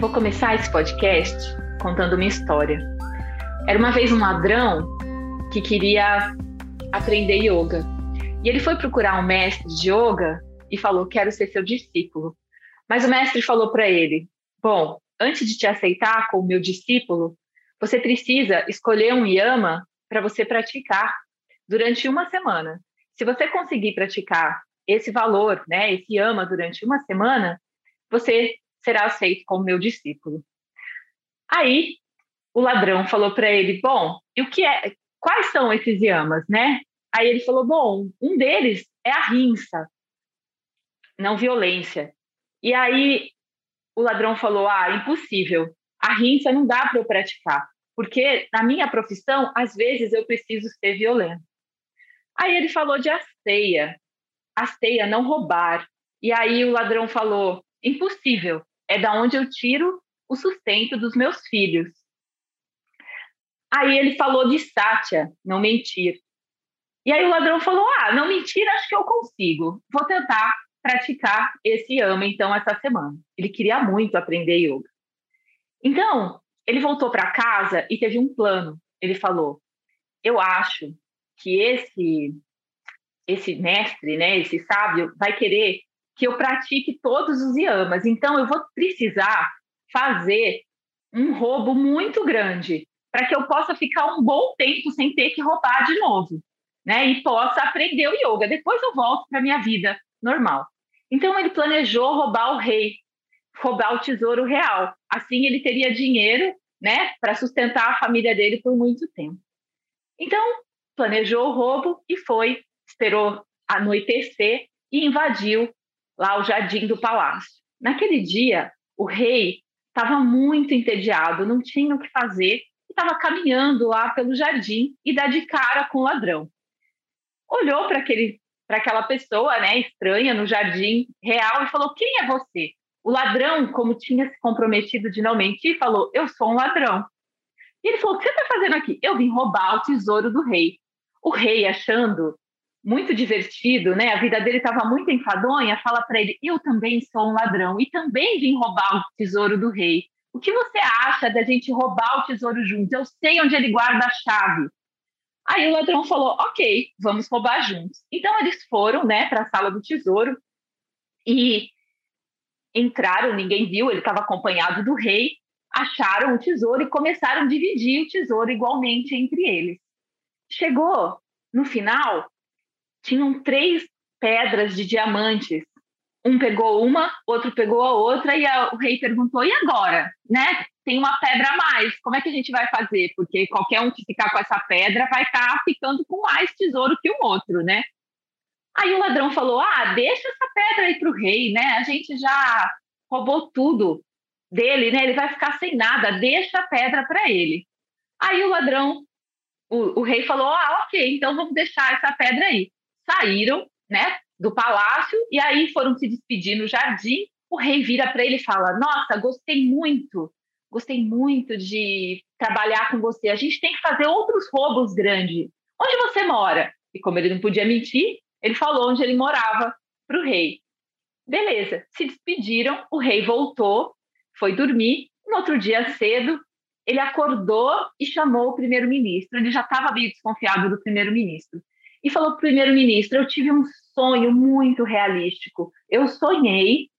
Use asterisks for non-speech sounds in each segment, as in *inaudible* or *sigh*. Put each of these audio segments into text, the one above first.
Vou começar esse podcast contando uma história. Era uma vez um ladrão que queria aprender yoga. E ele foi procurar um mestre de yoga e falou: Quero ser seu discípulo. Mas o mestre falou para ele: Bom, antes de te aceitar como meu discípulo, você precisa escolher um yama para você praticar durante uma semana. Se você conseguir praticar esse valor, né, esse yama durante uma semana, você será aceito como meu discípulo. Aí o ladrão falou para ele: Bom, e o que é? Quais são esses yamas, né? Aí ele falou: Bom, um deles é a rinça, não violência. E aí o ladrão falou: Ah, impossível. A rinça não dá para eu praticar, porque na minha profissão, às vezes eu preciso ser violento. Aí ele falou de asteia, asteia, não roubar. E aí o ladrão falou: Impossível é da onde eu tiro o sustento dos meus filhos. Aí ele falou de Sátia, não mentir. E aí o ladrão falou: Ah, não mentir, acho que eu consigo. Vou tentar praticar esse ama então essa semana. Ele queria muito aprender yoga. Então, ele voltou para casa e teve um plano. Ele falou: Eu acho que esse esse mestre, né, esse sábio vai querer que eu pratique todos os yamas. Então, eu vou precisar fazer um roubo muito grande para que eu possa ficar um bom tempo sem ter que roubar de novo, né? E possa aprender o yoga. Depois eu volto para minha vida normal. Então, ele planejou roubar o rei, roubar o tesouro real. Assim, ele teria dinheiro, né, para sustentar a família dele por muito tempo. Então, planejou o roubo e foi, esperou anoitecer e invadiu lá o jardim do palácio. Naquele dia, o rei estava muito entediado, não tinha o que fazer, estava caminhando lá pelo jardim e dá de cara com o ladrão. Olhou para aquele para aquela pessoa, né, estranha no jardim real e falou: "Quem é você?" O ladrão, como tinha se comprometido de não mentir, falou: "Eu sou um ladrão." E ele falou: "O que você está fazendo aqui?" "Eu vim roubar o tesouro do rei." O rei, achando muito divertido, né? A vida dele estava muito enfadonha, fala para ele: "Eu também sou um ladrão e também vim roubar o tesouro do rei. O que você acha da gente roubar o tesouro juntos? Eu sei onde ele guarda a chave." Aí o ladrão falou: "OK, vamos roubar juntos." Então eles foram, né, para a sala do tesouro e entraram, ninguém viu, ele estava acompanhado do rei, acharam o tesouro e começaram a dividir o tesouro igualmente entre eles. Chegou no final, tinham três pedras de diamantes. Um pegou uma, outro pegou a outra, e a, o rei perguntou: e agora? Né? Tem uma pedra a mais, como é que a gente vai fazer? Porque qualquer um que ficar com essa pedra vai estar tá ficando com mais tesouro que o outro, né? Aí o ladrão falou: ah, deixa essa pedra aí para o rei, né? A gente já roubou tudo dele, né? Ele vai ficar sem nada, deixa a pedra para ele. Aí o ladrão, o, o rei falou: ah, ok, então vamos deixar essa pedra aí saíram, né, do palácio e aí foram se despedir no jardim. O rei vira para ele e fala: "Nossa, gostei muito. Gostei muito de trabalhar com você. A gente tem que fazer outros roubos grandes. Onde você mora?" E como ele não podia mentir, ele falou onde ele morava para o rei. Beleza, se despediram, o rei voltou, foi dormir. No outro dia cedo, ele acordou e chamou o primeiro-ministro. Ele já estava meio desconfiado do primeiro-ministro e falou para o primeiro-ministro: Eu tive um sonho muito realístico. Eu sonhei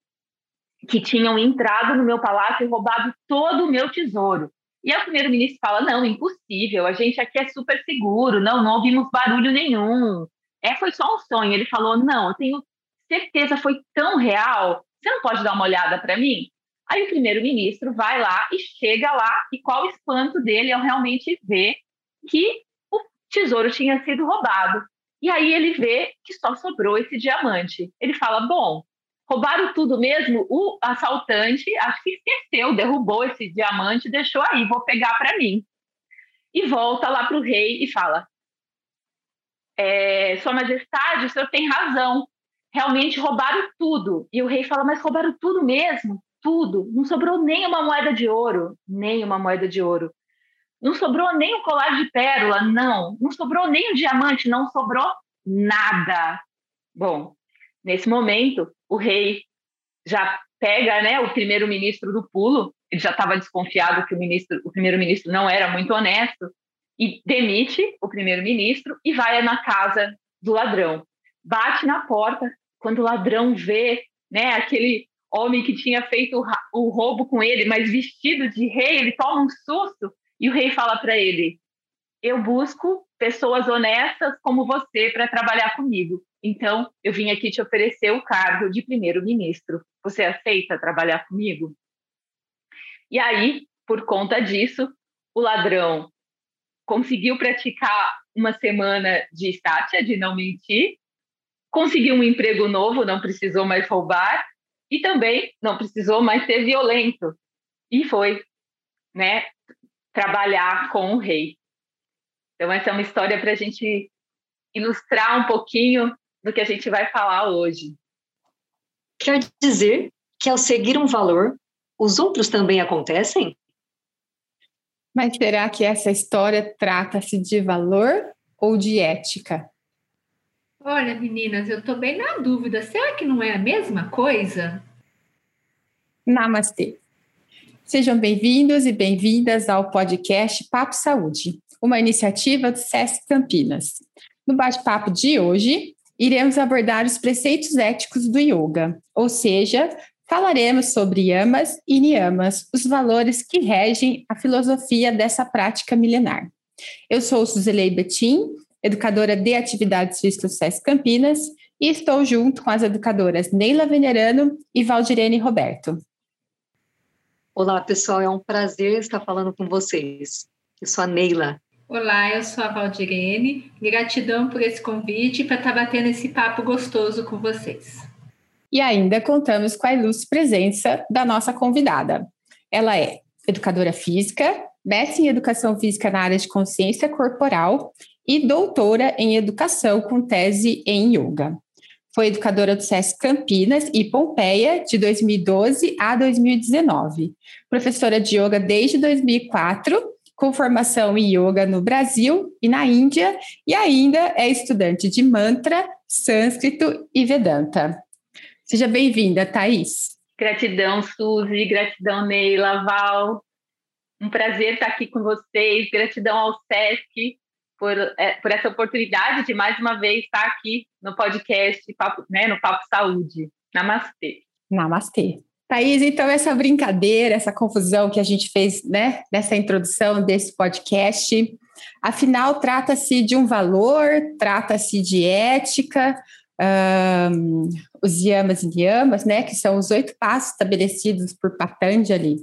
que tinham entrado no meu palácio e roubado todo o meu tesouro. E o primeiro-ministro fala: Não, impossível, a gente aqui é super seguro, não, não ouvimos barulho nenhum. É, foi só um sonho. Ele falou: Não, eu tenho certeza, foi tão real. Você não pode dar uma olhada para mim? Aí o primeiro-ministro vai lá e chega lá, e qual o espanto dele ao realmente ver que o tesouro tinha sido roubado. E aí ele vê que só sobrou esse diamante. Ele fala: bom, roubaram tudo mesmo? O assaltante acho que esqueceu, derrubou esse diamante, deixou aí, vou pegar para mim. E volta lá para o rei e fala: é, Sua Majestade, o senhor tem razão. Realmente roubaram tudo. E o rei fala: Mas roubaram tudo mesmo? Tudo. Não sobrou nem uma moeda de ouro. Nem uma moeda de ouro. Não sobrou nem um colar de pérola, não. Não sobrou nem um diamante, não sobrou nada. Bom, nesse momento, o rei já pega né, o primeiro-ministro do pulo, ele já estava desconfiado que o ministro, o primeiro-ministro não era muito honesto e demite o primeiro-ministro e vai na casa do ladrão. Bate na porta, quando o ladrão vê, né, aquele homem que tinha feito o roubo com ele, mas vestido de rei, ele toma um susto e o rei fala para ele: "Eu busco pessoas honestas como você para trabalhar comigo. Então, eu vim aqui te oferecer o cargo de primeiro-ministro. Você aceita trabalhar comigo?" E aí, por conta disso, o ladrão conseguiu praticar uma semana de estátia, de não mentir, conseguiu um emprego novo, não precisou mais roubar, e também não precisou mais ser violento. E foi, né, trabalhar com o rei. Então, essa é uma história para a gente ilustrar um pouquinho do que a gente vai falar hoje. Quer dizer que ao seguir um valor, os outros também acontecem? Mas será que essa história trata-se de valor ou de ética? Olha, meninas, eu estou bem na dúvida. Será que não é a mesma coisa? Namastê. Sejam bem-vindos e bem-vindas ao podcast Papo Saúde, uma iniciativa do SESC Campinas. No bate-papo de hoje, iremos abordar os preceitos éticos do yoga, ou seja, Falaremos sobre yamas e niyamas, os valores que regem a filosofia dessa prática milenar. Eu sou Suzelei Betim, educadora de atividades físicas SESC Campinas, e estou junto com as educadoras Neila Venerano e Valdirene Roberto. Olá, pessoal, é um prazer estar falando com vocês. Eu sou a Neila. Olá, eu sou a Valdirene. Gratidão por esse convite para estar batendo esse papo gostoso com vocês. E ainda contamos com a ilustre presença da nossa convidada. Ela é educadora física, mestre em educação física na área de consciência corporal e doutora em educação com tese em yoga. Foi educadora do SESC Campinas e Pompeia de 2012 a 2019. Professora de yoga desde 2004, com formação em yoga no Brasil e na Índia, e ainda é estudante de mantra, sânscrito e Vedanta. Seja bem-vinda, Thaís. Gratidão, Suzy, gratidão, Neila, Val. Um prazer estar aqui com vocês. Gratidão ao SESC por, é, por essa oportunidade de mais uma vez estar aqui no podcast, Papo, né, no Papo Saúde. Namastê. Namastê. Thaís, então essa brincadeira, essa confusão que a gente fez né, nessa introdução desse podcast, afinal trata-se de um valor, trata-se de ética, um, os yamas e niyamas, né, que são os oito passos estabelecidos por Patanjali.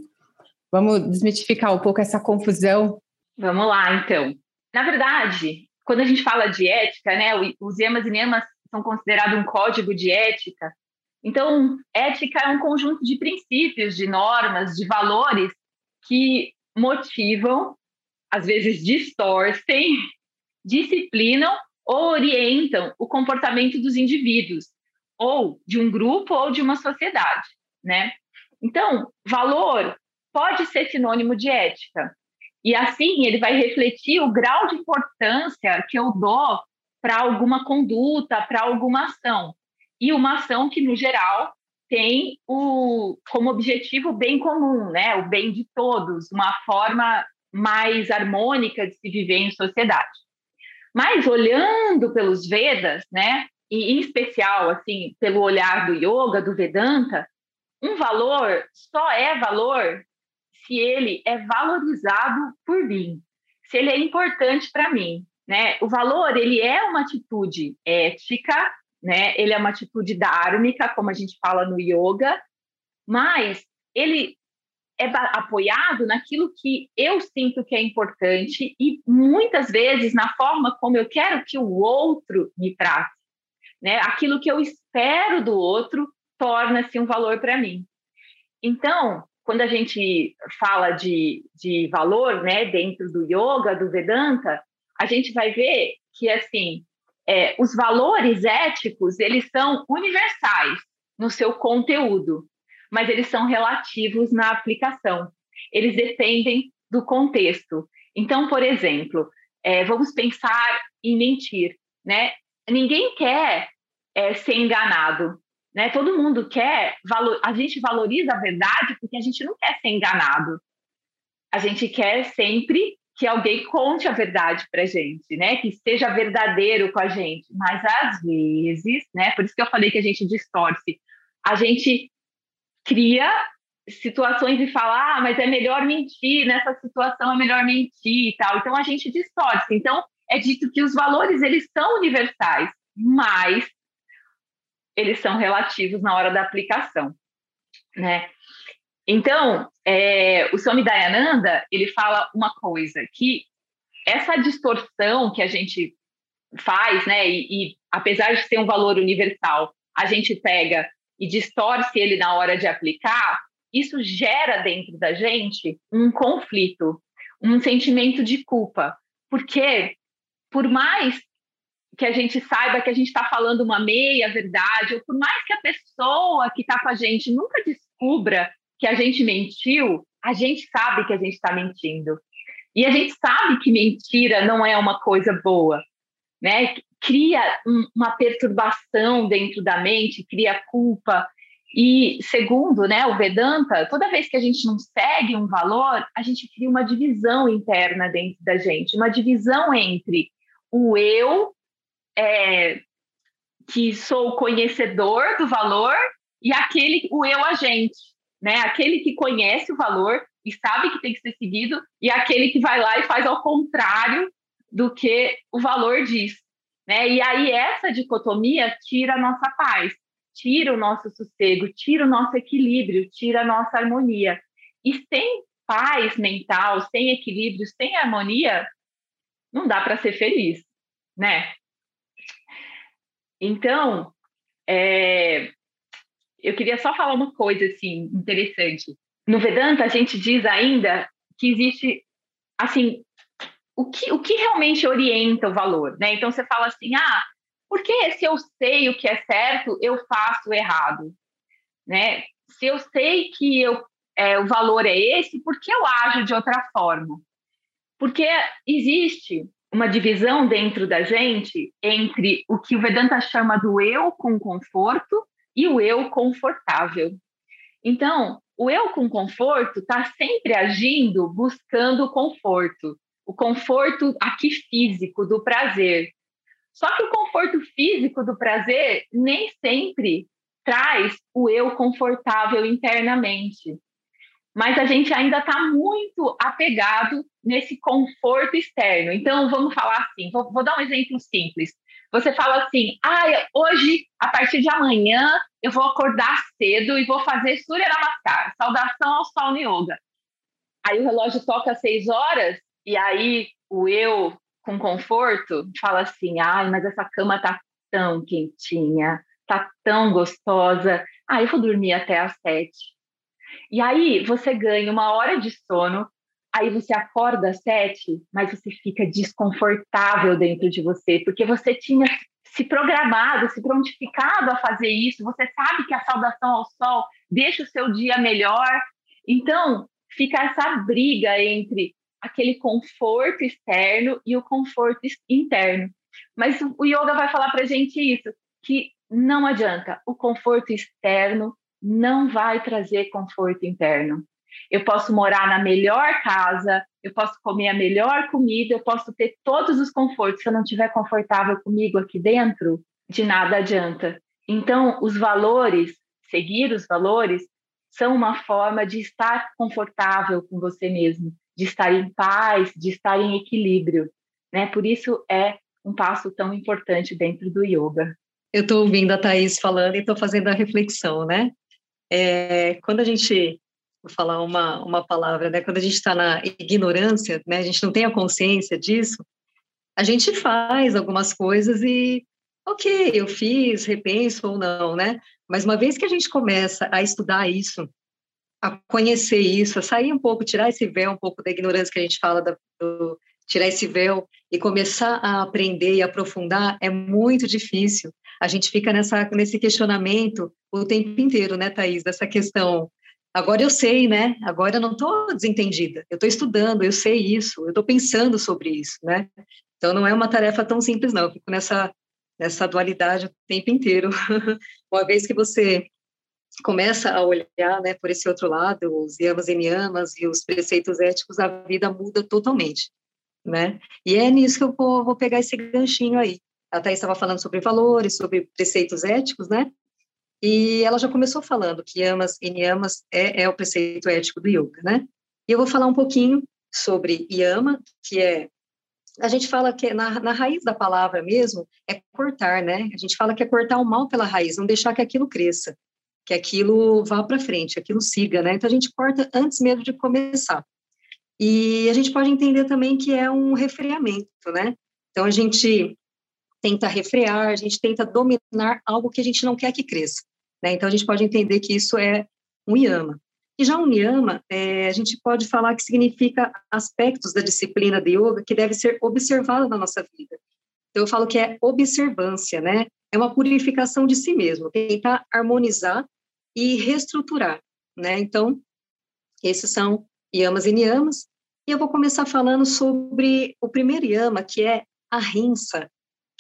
Vamos desmitificar um pouco essa confusão. Vamos lá, então. Na verdade, quando a gente fala de ética, né, os yamas e niyamas são considerados um código de ética. Então, ética é um conjunto de princípios, de normas, de valores que motivam, às vezes distorcem, *laughs* disciplinam ou orientam o comportamento dos indivíduos, ou de um grupo ou de uma sociedade, né? Então, valor pode ser sinônimo de ética. E assim, ele vai refletir o grau de importância que eu dou para alguma conduta, para alguma ação. E uma ação que, no geral, tem o, como objetivo o bem comum, né? o bem de todos, uma forma mais harmônica de se viver em sociedade. Mas olhando pelos Vedas, né, e em especial assim, pelo olhar do yoga, do Vedanta, um valor só é valor se ele é valorizado por mim, se ele é importante para mim, né? O valor, ele é uma atitude ética, né? Ele é uma atitude dármica, como a gente fala no yoga, mas ele é apoiado naquilo que eu sinto que é importante e muitas vezes na forma como eu quero que o outro me trate. Né? Aquilo que eu espero do outro torna-se um valor para mim. Então, quando a gente fala de, de valor né, dentro do yoga, do Vedanta, a gente vai ver que assim é, os valores éticos eles são universais no seu conteúdo mas eles são relativos na aplicação. Eles dependem do contexto. Então, por exemplo, é, vamos pensar em mentir, né? Ninguém quer é, ser enganado, né? Todo mundo quer, valor, a gente valoriza a verdade porque a gente não quer ser enganado. A gente quer sempre que alguém conte a verdade para gente, né? Que seja verdadeiro com a gente. Mas às vezes, né? Por isso que eu falei que a gente distorce. A gente cria situações e fala, ah, mas é melhor mentir nessa situação, é melhor mentir e tal. Então a gente distorce. Então é dito que os valores eles são universais, mas eles são relativos na hora da aplicação, né? Então, é, o Swami Dayananda, ele fala uma coisa, que essa distorção que a gente faz, né, e, e apesar de ser um valor universal, a gente pega e distorce ele na hora de aplicar, isso gera dentro da gente um conflito, um sentimento de culpa, porque por mais que a gente saiba que a gente está falando uma meia verdade, ou por mais que a pessoa que está com a gente nunca descubra que a gente mentiu, a gente sabe que a gente está mentindo. E a gente sabe que mentira não é uma coisa boa, né? Cria um, uma perturbação dentro da mente, cria culpa. E segundo, né, o Vedanta, toda vez que a gente não segue um valor, a gente cria uma divisão interna dentro da gente, uma divisão entre o eu é, que sou conhecedor do valor e aquele, o eu agente, né? Aquele que conhece o valor e sabe que tem que ser seguido e aquele que vai lá e faz ao contrário do que o valor diz, né? E aí essa dicotomia tira a nossa paz, tira o nosso sossego, tira o nosso equilíbrio, tira a nossa harmonia. E sem paz mental, sem equilíbrio, sem harmonia, não dá para ser feliz, né? Então, é, eu queria só falar uma coisa assim interessante. No Vedanta a gente diz ainda que existe assim o que, o que realmente orienta o valor, né? Então você fala assim, ah, porque se eu sei o que é certo, eu faço errado, né? Se eu sei que eu, é, o valor é esse, por que eu ajo de outra forma? Porque existe uma divisão dentro da gente entre o que o Vedanta chama do eu com conforto e o eu confortável. Então, o eu com conforto está sempre agindo buscando o conforto, o conforto aqui físico do prazer. Só que o conforto físico do prazer nem sempre traz o eu confortável internamente mas a gente ainda está muito apegado nesse conforto externo. Então, vamos falar assim: vou, vou, dar um exemplo simples. Você fala assim, ah, hoje, a partir de amanhã, eu vou acordar cedo e vou fazer Surya Namaskar, saudação ao Sol Yoga. Aí o relógio toca às seis horas, e aí o eu, com conforto, fala assim, ai, mas essa cama tá tão quentinha, tá tão gostosa, ah, eu vou dormir até às sete. E aí você ganha uma hora de sono, aí você acorda às sete, mas você fica desconfortável dentro de você, porque você tinha se programado, se prontificado a fazer isso, você sabe que a saudação ao sol deixa o seu dia melhor. Então, fica essa briga entre aquele conforto externo e o conforto interno. Mas o yoga vai falar para gente isso, que não adianta, o conforto externo não vai trazer conforto interno. Eu posso morar na melhor casa, eu posso comer a melhor comida, eu posso ter todos os confortos. Se eu não estiver confortável comigo aqui dentro, de nada adianta. Então, os valores, seguir os valores, são uma forma de estar confortável com você mesmo, de estar em paz, de estar em equilíbrio. Né? Por isso é um passo tão importante dentro do yoga. Eu estou ouvindo a Thaís falando e estou fazendo a reflexão, né? É, quando a gente, vou falar uma, uma palavra, né? Quando a gente está na ignorância, né? A gente não tem a consciência disso, a gente faz algumas coisas e, ok, eu fiz, repenso ou não, né? Mas uma vez que a gente começa a estudar isso, a conhecer isso, a sair um pouco, tirar esse véu um pouco da ignorância que a gente fala, da, do, tirar esse véu e começar a aprender e aprofundar, é muito difícil a gente fica nessa, nesse questionamento o tempo inteiro, né, Thaís, dessa questão. Agora eu sei, né? Agora eu não estou desentendida. Eu estou estudando, eu sei isso, eu estou pensando sobre isso, né? Então não é uma tarefa tão simples, não. Eu fico nessa, nessa dualidade o tempo inteiro. *laughs* Uma vez que você começa a olhar né, por esse outro lado, os yamas e niyamas e os preceitos éticos, a vida muda totalmente, né? E é nisso que eu vou, vou pegar esse ganchinho aí. A Thais estava falando sobre valores, sobre preceitos éticos, né? E ela já começou falando que yamas e niyamas é, é o preceito ético do yoga, né? E eu vou falar um pouquinho sobre yama, que é a gente fala que na, na raiz da palavra mesmo é cortar, né? A gente fala que é cortar o mal pela raiz, não deixar que aquilo cresça que aquilo vá para frente, aquilo siga, né? Então a gente corta antes mesmo de começar. E a gente pode entender também que é um refreamento, né? Então a gente tenta refrear, a gente tenta dominar algo que a gente não quer que cresça, né? Então a gente pode entender que isso é um yama. E já um yama, é, a gente pode falar que significa aspectos da disciplina de yoga que deve ser observado na nossa vida. Então eu falo que é observância, né? É uma purificação de si mesmo, tentar harmonizar e reestruturar, né? Então, esses são yamas e niyamas. E eu vou começar falando sobre o primeiro yama, que é a rinsa,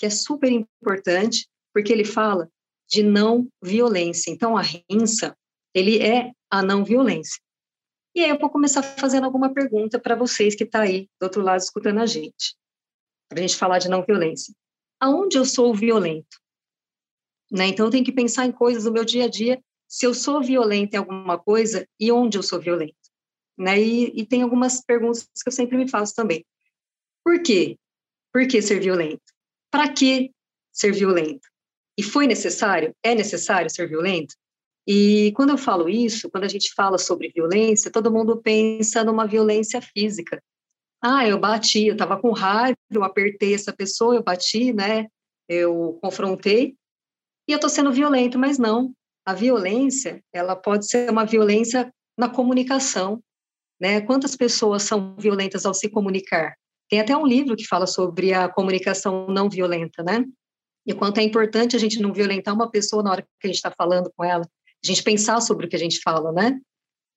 que é super importante, porque ele fala de não violência. Então, a rinsa, ele é a não violência. E aí eu vou começar fazendo alguma pergunta para vocês que estão tá aí do outro lado escutando a gente, para a gente falar de não violência. Aonde eu sou violento? Né? Então, eu tenho que pensar em coisas do meu dia a dia se eu sou violenta em alguma coisa e onde eu sou violenta. Né? E, e tem algumas perguntas que eu sempre me faço também. Por quê? Por que ser violento? Para que ser violento? E foi necessário? É necessário ser violento? E quando eu falo isso, quando a gente fala sobre violência, todo mundo pensa numa violência física. Ah, eu bati, eu estava com raiva, eu apertei essa pessoa, eu bati, né? Eu confrontei e eu estou sendo violento, mas não a violência, ela pode ser uma violência na comunicação, né? Quantas pessoas são violentas ao se comunicar? Tem até um livro que fala sobre a comunicação não violenta, né? E quanto é importante a gente não violentar uma pessoa na hora que a gente está falando com ela, a gente pensar sobre o que a gente fala, né?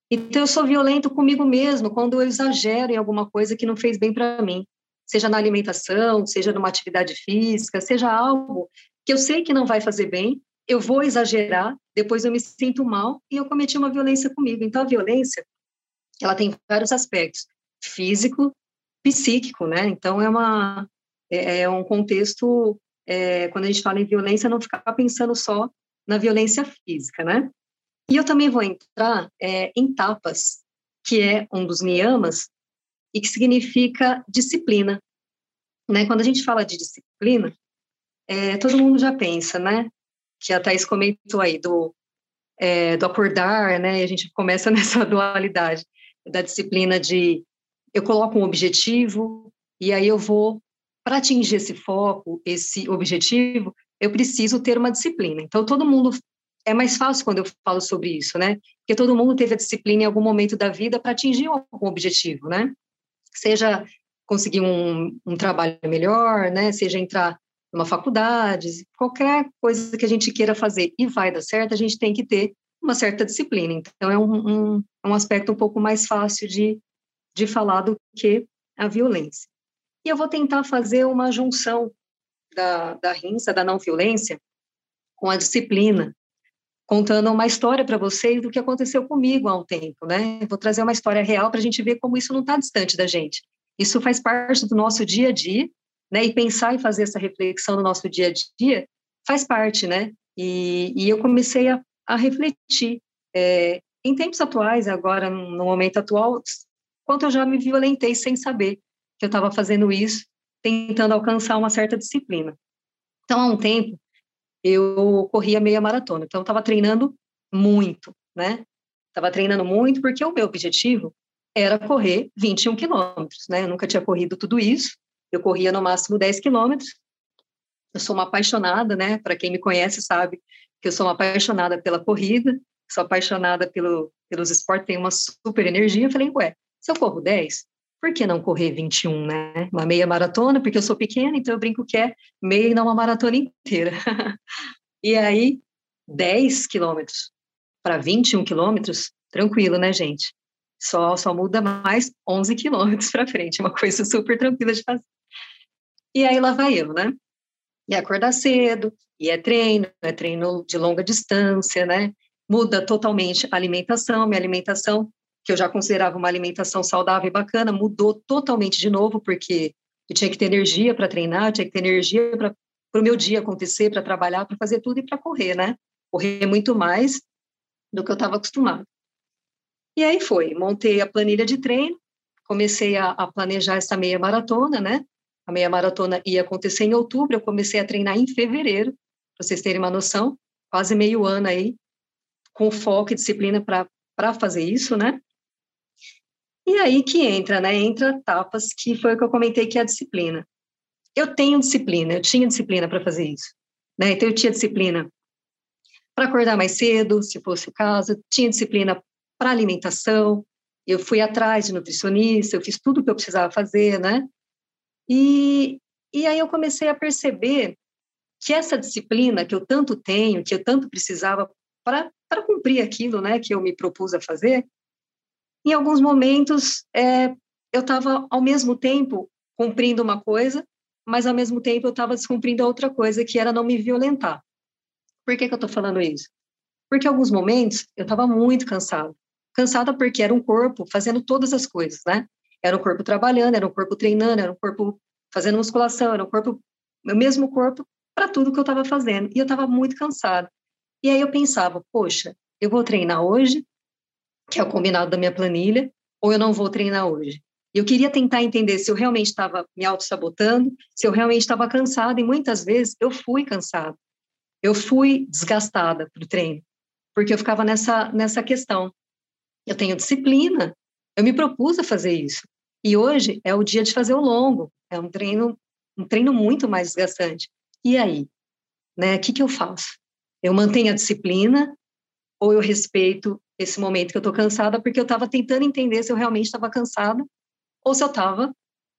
Então, eu sou violento comigo mesmo quando eu exagero em alguma coisa que não fez bem para mim, seja na alimentação, seja numa atividade física, seja algo que eu sei que não vai fazer bem, eu vou exagerar, depois eu me sinto mal e eu cometi uma violência comigo. Então, a violência, ela tem vários aspectos, físico, psíquico, né? Então, é, uma, é, é um contexto, é, quando a gente fala em violência, não ficar pensando só na violência física, né? E eu também vou entrar é, em tapas, que é um dos niyamas, e que significa disciplina. Né? Quando a gente fala de disciplina, é, todo mundo já pensa, né? que a Thais comentou aí, do, é, do acordar, né? A gente começa *laughs* nessa dualidade da disciplina de eu coloco um objetivo e aí eu vou, para atingir esse foco, esse objetivo, eu preciso ter uma disciplina. Então, todo mundo. É mais fácil quando eu falo sobre isso, né? Porque todo mundo teve a disciplina em algum momento da vida para atingir algum objetivo, né? Seja conseguir um, um trabalho melhor, né? Seja entrar uma faculdade, qualquer coisa que a gente queira fazer e vai dar certo, a gente tem que ter uma certa disciplina. Então, é um, um, um aspecto um pouco mais fácil de, de falar do que a violência. E eu vou tentar fazer uma junção da, da rinça, da não violência, com a disciplina, contando uma história para vocês do que aconteceu comigo há um tempo, né? vou trazer uma história real para a gente ver como isso não está distante da gente. Isso faz parte do nosso dia a dia né? E pensar e fazer essa reflexão no nosso dia a dia faz parte, né? E, e eu comecei a, a refletir é, em tempos atuais, agora no momento atual, quanto eu já me violentei sem saber que eu estava fazendo isso, tentando alcançar uma certa disciplina. Então, há um tempo, eu corria meia maratona, então eu estava treinando muito, né? Estava treinando muito porque o meu objetivo era correr 21 quilômetros, né? Eu nunca tinha corrido tudo isso, eu corria no máximo 10 quilômetros. Eu sou uma apaixonada, né? Para quem me conhece sabe que eu sou uma apaixonada pela corrida, sou apaixonada pelo, pelos esportes, tenho uma super energia. Eu falei, ué, se eu corro 10, por que não correr 21, né? Uma meia maratona, porque eu sou pequena, então eu brinco que é meia e não uma maratona inteira. *laughs* e aí, 10 quilômetros para 21 quilômetros, tranquilo, né, gente? Só, só muda mais 11 quilômetros para frente, uma *laughs* coisa super tranquila de fazer. E aí lá vai eu, né? E acordar cedo, e é treino, é treino de longa distância, né? Muda totalmente a alimentação, minha alimentação, que eu já considerava uma alimentação saudável e bacana, mudou totalmente de novo, porque eu tinha que ter energia para treinar, tinha que ter energia para o meu dia acontecer, para trabalhar, para fazer tudo e para correr, né? Correr muito mais do que eu estava acostumado. E aí foi, montei a planilha de treino, comecei a, a, planejar essa meia maratona, né? A meia maratona ia acontecer em outubro, eu comecei a treinar em fevereiro, para vocês terem uma noção, quase meio ano aí, com foco e disciplina para fazer isso, né? E aí que entra, né? Entra etapas que foi o que eu comentei que é a disciplina. Eu tenho disciplina, eu tinha disciplina para fazer isso, né? Então eu tinha disciplina para acordar mais cedo, se fosse o caso, tinha disciplina para alimentação, eu fui atrás de nutricionista, eu fiz tudo o que eu precisava fazer, né? E, e aí eu comecei a perceber que essa disciplina que eu tanto tenho, que eu tanto precisava para cumprir aquilo, né, que eu me propus a fazer, em alguns momentos é, eu estava ao mesmo tempo cumprindo uma coisa, mas ao mesmo tempo eu estava descumprindo a outra coisa, que era não me violentar. Por que, que eu estou falando isso? Porque em alguns momentos eu estava muito cansada. Cansada porque era um corpo fazendo todas as coisas, né? Era um corpo trabalhando, era um corpo treinando, era um corpo fazendo musculação, era um corpo, meu mesmo corpo para tudo que eu estava fazendo. E eu estava muito cansada. E aí eu pensava, poxa, eu vou treinar hoje, que é o combinado da minha planilha, ou eu não vou treinar hoje. Eu queria tentar entender se eu realmente estava me auto-sabotando, se eu realmente estava cansada, e muitas vezes eu fui cansada. Eu fui desgastada para o treino, porque eu ficava nessa, nessa questão. Eu tenho disciplina, eu me propus a fazer isso. E hoje é o dia de fazer o longo, é um treino, um treino muito mais desgastante. E aí? Né? O que, que eu faço? Eu mantenho a disciplina ou eu respeito esse momento que eu estou cansada porque eu estava tentando entender se eu realmente estava cansada ou se eu estava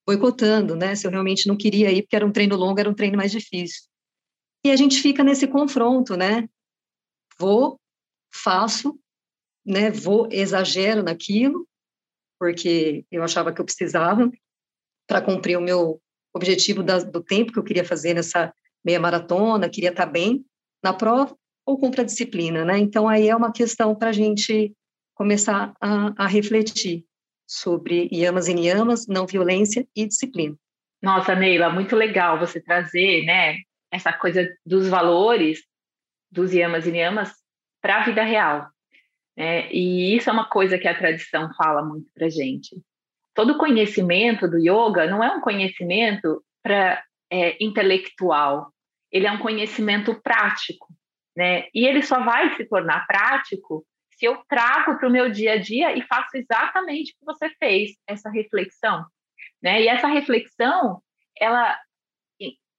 boicotando, né? Se eu realmente não queria ir porque era um treino longo, era um treino mais difícil. E a gente fica nesse confronto, né? Vou, faço, né? Vou, exagero naquilo, porque eu achava que eu precisava para cumprir o meu objetivo da, do tempo que eu queria fazer nessa meia maratona, queria estar tá bem na prova, ou cumpre a disciplina, né? Então, aí é uma questão para a gente começar a, a, refletir sobre yamas e niyamas, não violência e disciplina. Nossa, Neila, muito legal você trazer, né, essa coisa dos valores dos yamas e niyamas para a vida real. Né? E isso é uma coisa que a tradição fala muito para gente. Todo conhecimento do yoga não é um conhecimento para é, intelectual, ele é um conhecimento prático né? E ele só vai se tornar prático se eu trago para o meu dia a dia e faço exatamente o que você fez, essa reflexão, né? E essa reflexão, ela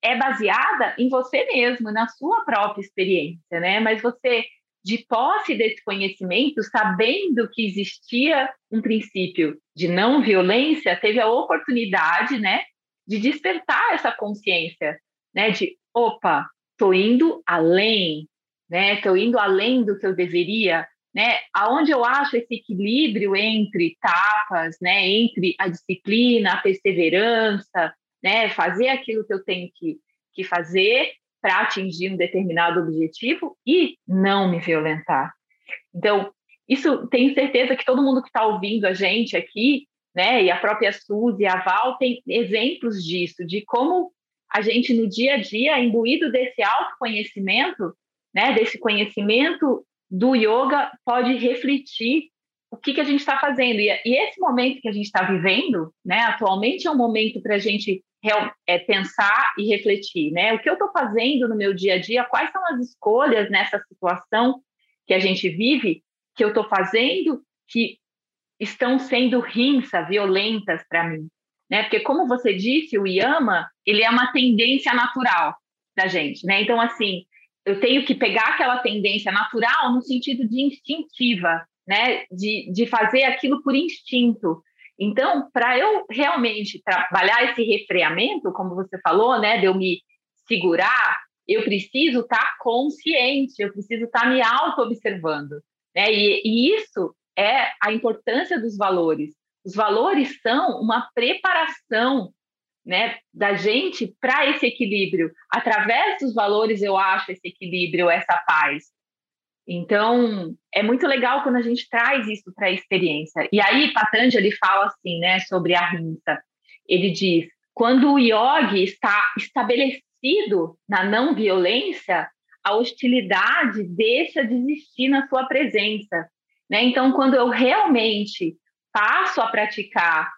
é baseada em você mesmo, na sua própria experiência, né? Mas você, de posse desse conhecimento, sabendo que existia um princípio de não violência, teve a oportunidade, né, de despertar essa consciência, né, de opa, tô indo além, né? Estou indo além do que eu deveria, né? Aonde eu acho esse equilíbrio entre etapas, né? Entre a disciplina, a perseverança, né? Fazer aquilo que eu tenho que, que fazer para atingir um determinado objetivo e não me violentar. Então, isso tenho certeza que todo mundo que está ouvindo a gente aqui, né? E a própria Suzy, a Val, tem exemplos disso, de como a gente no dia a dia, imbuído desse autoconhecimento, né, desse conhecimento do yoga pode refletir o que, que a gente está fazendo. E, e, esse momento que a gente está vivendo, né, atualmente é um momento para a gente é, pensar e refletir, né? O que eu estou fazendo no meu dia a dia? Quais são as escolhas nessa situação que a gente vive que eu estou fazendo que estão sendo rinsa, violentas para mim, né? Porque como você disse, o yama ele é uma tendência natural da gente, né? Então assim, eu tenho que pegar aquela tendência natural no sentido de instintiva, né? De, de fazer aquilo por instinto. Então, para eu realmente trabalhar esse refreamento, como você falou, né? De eu me segurar, eu preciso estar tá consciente, eu preciso estar tá me auto-observando. Né? E, e isso é a importância dos valores. Os valores são uma preparação né, da gente para esse equilíbrio. Através dos valores eu acho esse equilíbrio, essa paz. Então, é muito legal quando a gente traz isso para a experiência. E aí, Patanjali fala assim, né, sobre a rinsa. Ele diz: quando o yogi está estabelecido na não violência, a hostilidade deixa de existir na sua presença. Né? Então, quando eu realmente passo a praticar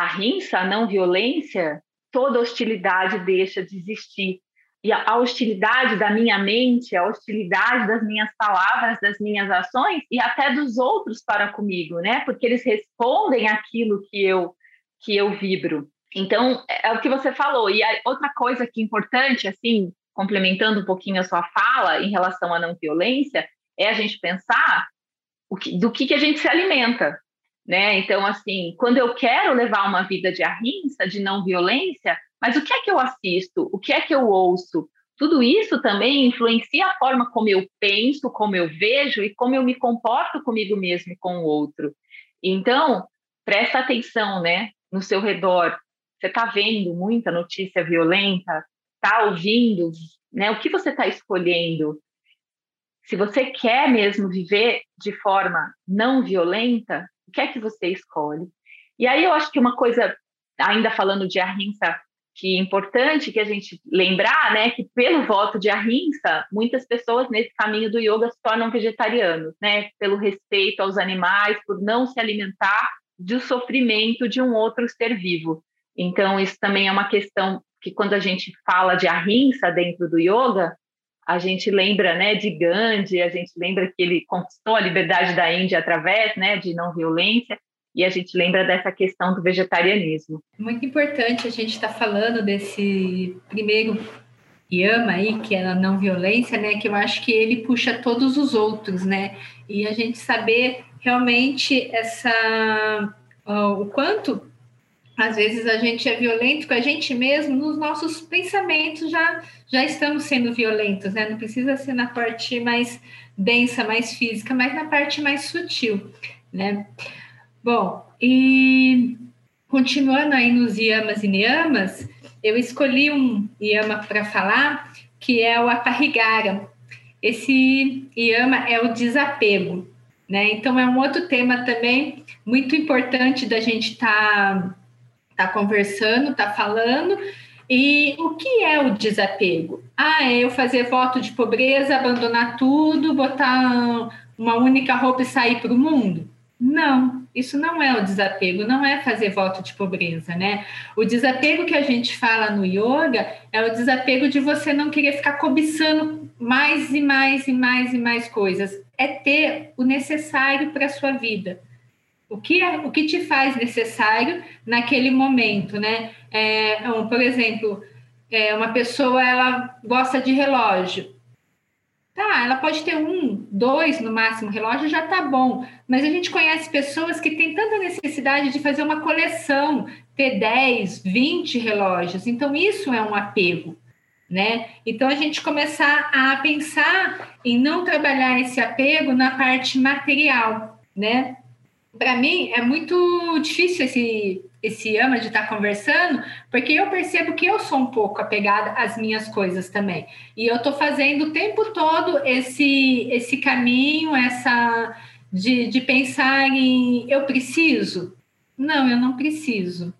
a rinsa, a não violência, toda hostilidade deixa de existir. E a hostilidade da minha mente, a hostilidade das minhas palavras, das minhas ações e até dos outros para comigo, né? Porque eles respondem aquilo que eu que eu vibro. Então, é, é o que você falou. E outra coisa que é importante, assim, complementando um pouquinho a sua fala em relação à não violência, é a gente pensar que, do que, que a gente se alimenta. Né? Então, assim, quando eu quero levar uma vida de ahimsa, de não violência, mas o que é que eu assisto? O que é que eu ouço? Tudo isso também influencia a forma como eu penso, como eu vejo e como eu me comporto comigo mesmo e com o outro. Então, presta atenção, né, no seu redor. Você está vendo muita notícia violenta? Está ouvindo? Né? O que você está escolhendo? Se você quer mesmo viver de forma não violenta, o que é que você escolhe? E aí eu acho que uma coisa, ainda falando de ahimsa, que é importante que a gente lembrar, né, que pelo voto de ahimsa, muitas pessoas nesse caminho do yoga se tornam vegetarianos, né, pelo respeito aos animais, por não se alimentar do sofrimento de um outro ser vivo. Então isso também é uma questão que quando a gente fala de ahimsa dentro do yoga, a gente lembra né, de Gandhi, a gente lembra que ele conquistou a liberdade da Índia através né, de não violência, e a gente lembra dessa questão do vegetarianismo. Muito importante a gente estar tá falando desse primeiro yama aí, que é a não violência, né? Que eu acho que ele puxa todos os outros, né? E a gente saber realmente essa o quanto às vezes a gente é violento com a gente mesmo, nos nossos pensamentos já, já estamos sendo violentos, né? Não precisa ser na parte mais densa, mais física, mas na parte mais sutil, né? Bom, e continuando aí nos yamas e niyamas, eu escolhi um yama para falar, que é o aparigara. Esse yama é o desapego, né? Então é um outro tema também muito importante da gente estar tá está conversando, está falando. E o que é o desapego? Ah, é eu fazer voto de pobreza, abandonar tudo, botar uma única roupa e sair para o mundo? Não, isso não é o desapego, não é fazer voto de pobreza, né? O desapego que a gente fala no yoga é o desapego de você não querer ficar cobiçando mais e mais e mais e mais coisas. É ter o necessário para a sua vida o que, é, o que te faz necessário naquele momento, né? É, por exemplo, é, uma pessoa ela gosta de relógio. Tá, ela pode ter um, dois no máximo relógio, já tá bom. Mas a gente conhece pessoas que têm tanta necessidade de fazer uma coleção, ter 10, 20 relógios. Então, isso é um apego, né? Então, a gente começar a pensar em não trabalhar esse apego na parte material, né? Para mim é muito difícil esse esse ama de estar tá conversando, porque eu percebo que eu sou um pouco apegada às minhas coisas também. E eu estou fazendo o tempo todo esse esse caminho, essa de, de pensar em eu preciso? Não, eu não preciso.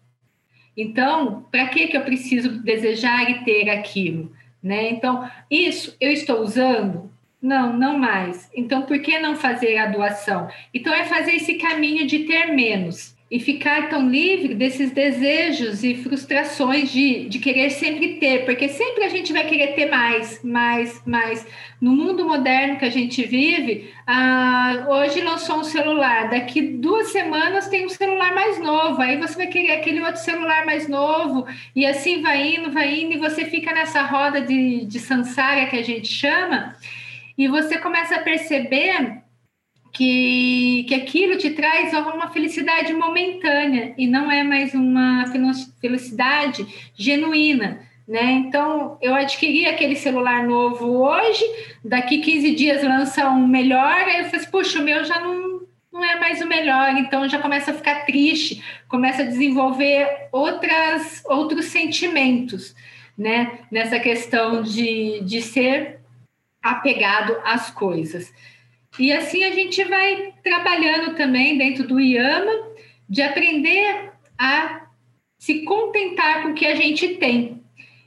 Então, para que que eu preciso desejar e ter aquilo, né? Então, isso eu estou usando não, não mais. Então, por que não fazer a doação? Então, é fazer esse caminho de ter menos e ficar tão livre desses desejos e frustrações de, de querer sempre ter, porque sempre a gente vai querer ter mais, mais, mais. No mundo moderno que a gente vive, ah, hoje lançou um celular, daqui duas semanas tem um celular mais novo, aí você vai querer aquele outro celular mais novo, e assim vai indo, vai indo, e você fica nessa roda de, de samsara que a gente chama e você começa a perceber que, que aquilo te traz uma felicidade momentânea e não é mais uma felicidade genuína. Né? Então, eu adquiri aquele celular novo hoje, daqui 15 dias lança um melhor, aí eu falei, assim, puxa, o meu já não, não é mais o melhor, então já começa a ficar triste, começa a desenvolver outras, outros sentimentos, né? Nessa questão de, de ser apegado às coisas. E assim a gente vai trabalhando também dentro do IAMA, de aprender a se contentar com o que a gente tem.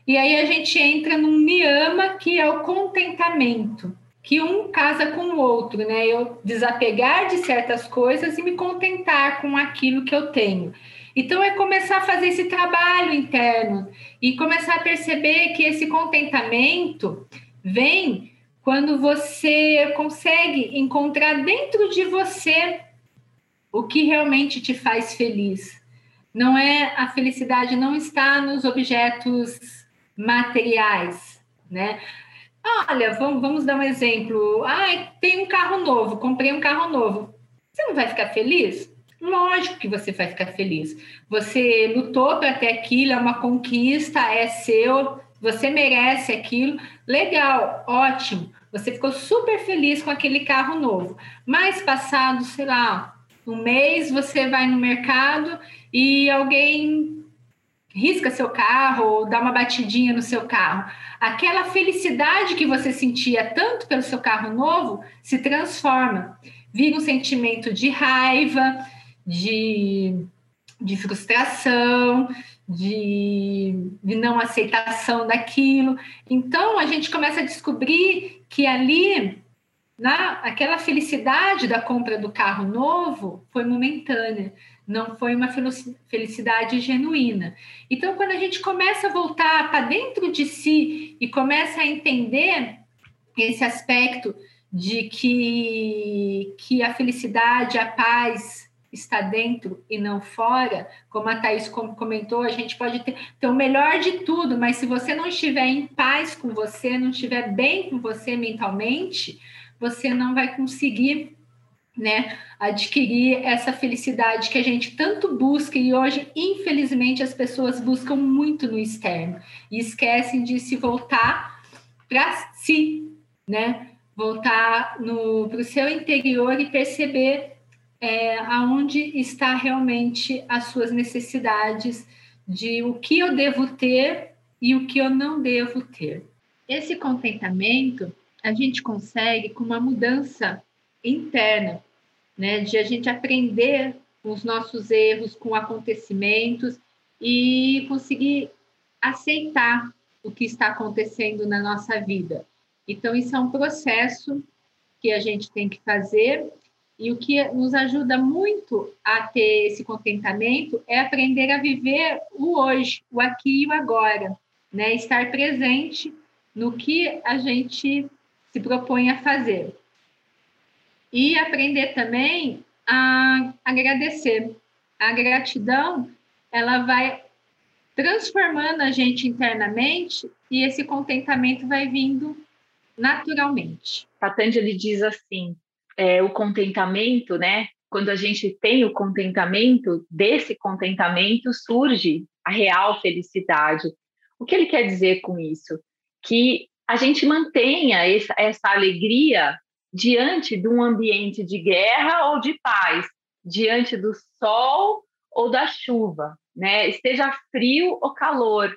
E aí a gente entra num niyama, que é o contentamento, que um casa com o outro, né? Eu desapegar de certas coisas e me contentar com aquilo que eu tenho. Então é começar a fazer esse trabalho interno e começar a perceber que esse contentamento vem quando você consegue encontrar dentro de você o que realmente te faz feliz. Não é a felicidade não está nos objetos materiais, né? Olha, vamos, vamos dar um exemplo. Ah, tem um carro novo, comprei um carro novo. Você não vai ficar feliz? Lógico que você vai ficar feliz. Você lutou para ter aquilo, é uma conquista, é seu, você merece aquilo. Legal, ótimo. Você ficou super feliz com aquele carro novo. Mas passado, sei lá, um mês, você vai no mercado e alguém risca seu carro ou dá uma batidinha no seu carro. Aquela felicidade que você sentia tanto pelo seu carro novo se transforma. Vira um sentimento de raiva, de, de frustração, de, de não aceitação daquilo. Então a gente começa a descobrir que ali, na, aquela felicidade da compra do carro novo foi momentânea, não foi uma felicidade genuína. Então, quando a gente começa a voltar para dentro de si e começa a entender esse aspecto de que, que a felicidade, a paz está dentro e não fora, como a Thaís comentou, a gente pode ter, ter o melhor de tudo, mas se você não estiver em paz com você, não estiver bem com você mentalmente, você não vai conseguir né, adquirir essa felicidade que a gente tanto busca e hoje, infelizmente, as pessoas buscam muito no externo e esquecem de se voltar para si, né? Voltar para o seu interior e perceber é, aonde está realmente as suas necessidades de o que eu devo ter e o que eu não devo ter. Esse contentamento a gente consegue com uma mudança interna, né, de a gente aprender com os nossos erros, com acontecimentos e conseguir aceitar o que está acontecendo na nossa vida. Então, isso é um processo que a gente tem que fazer e o que nos ajuda muito a ter esse contentamento é aprender a viver o hoje, o aqui e o agora, né? Estar presente no que a gente se propõe a fazer. E aprender também a agradecer. A gratidão, ela vai transformando a gente internamente e esse contentamento vai vindo naturalmente. Patanjali diz assim: é, o contentamento, né? Quando a gente tem o contentamento, desse contentamento surge a real felicidade. O que ele quer dizer com isso? Que a gente mantenha essa, essa alegria diante de um ambiente de guerra ou de paz, diante do sol ou da chuva, né? Esteja frio ou calor.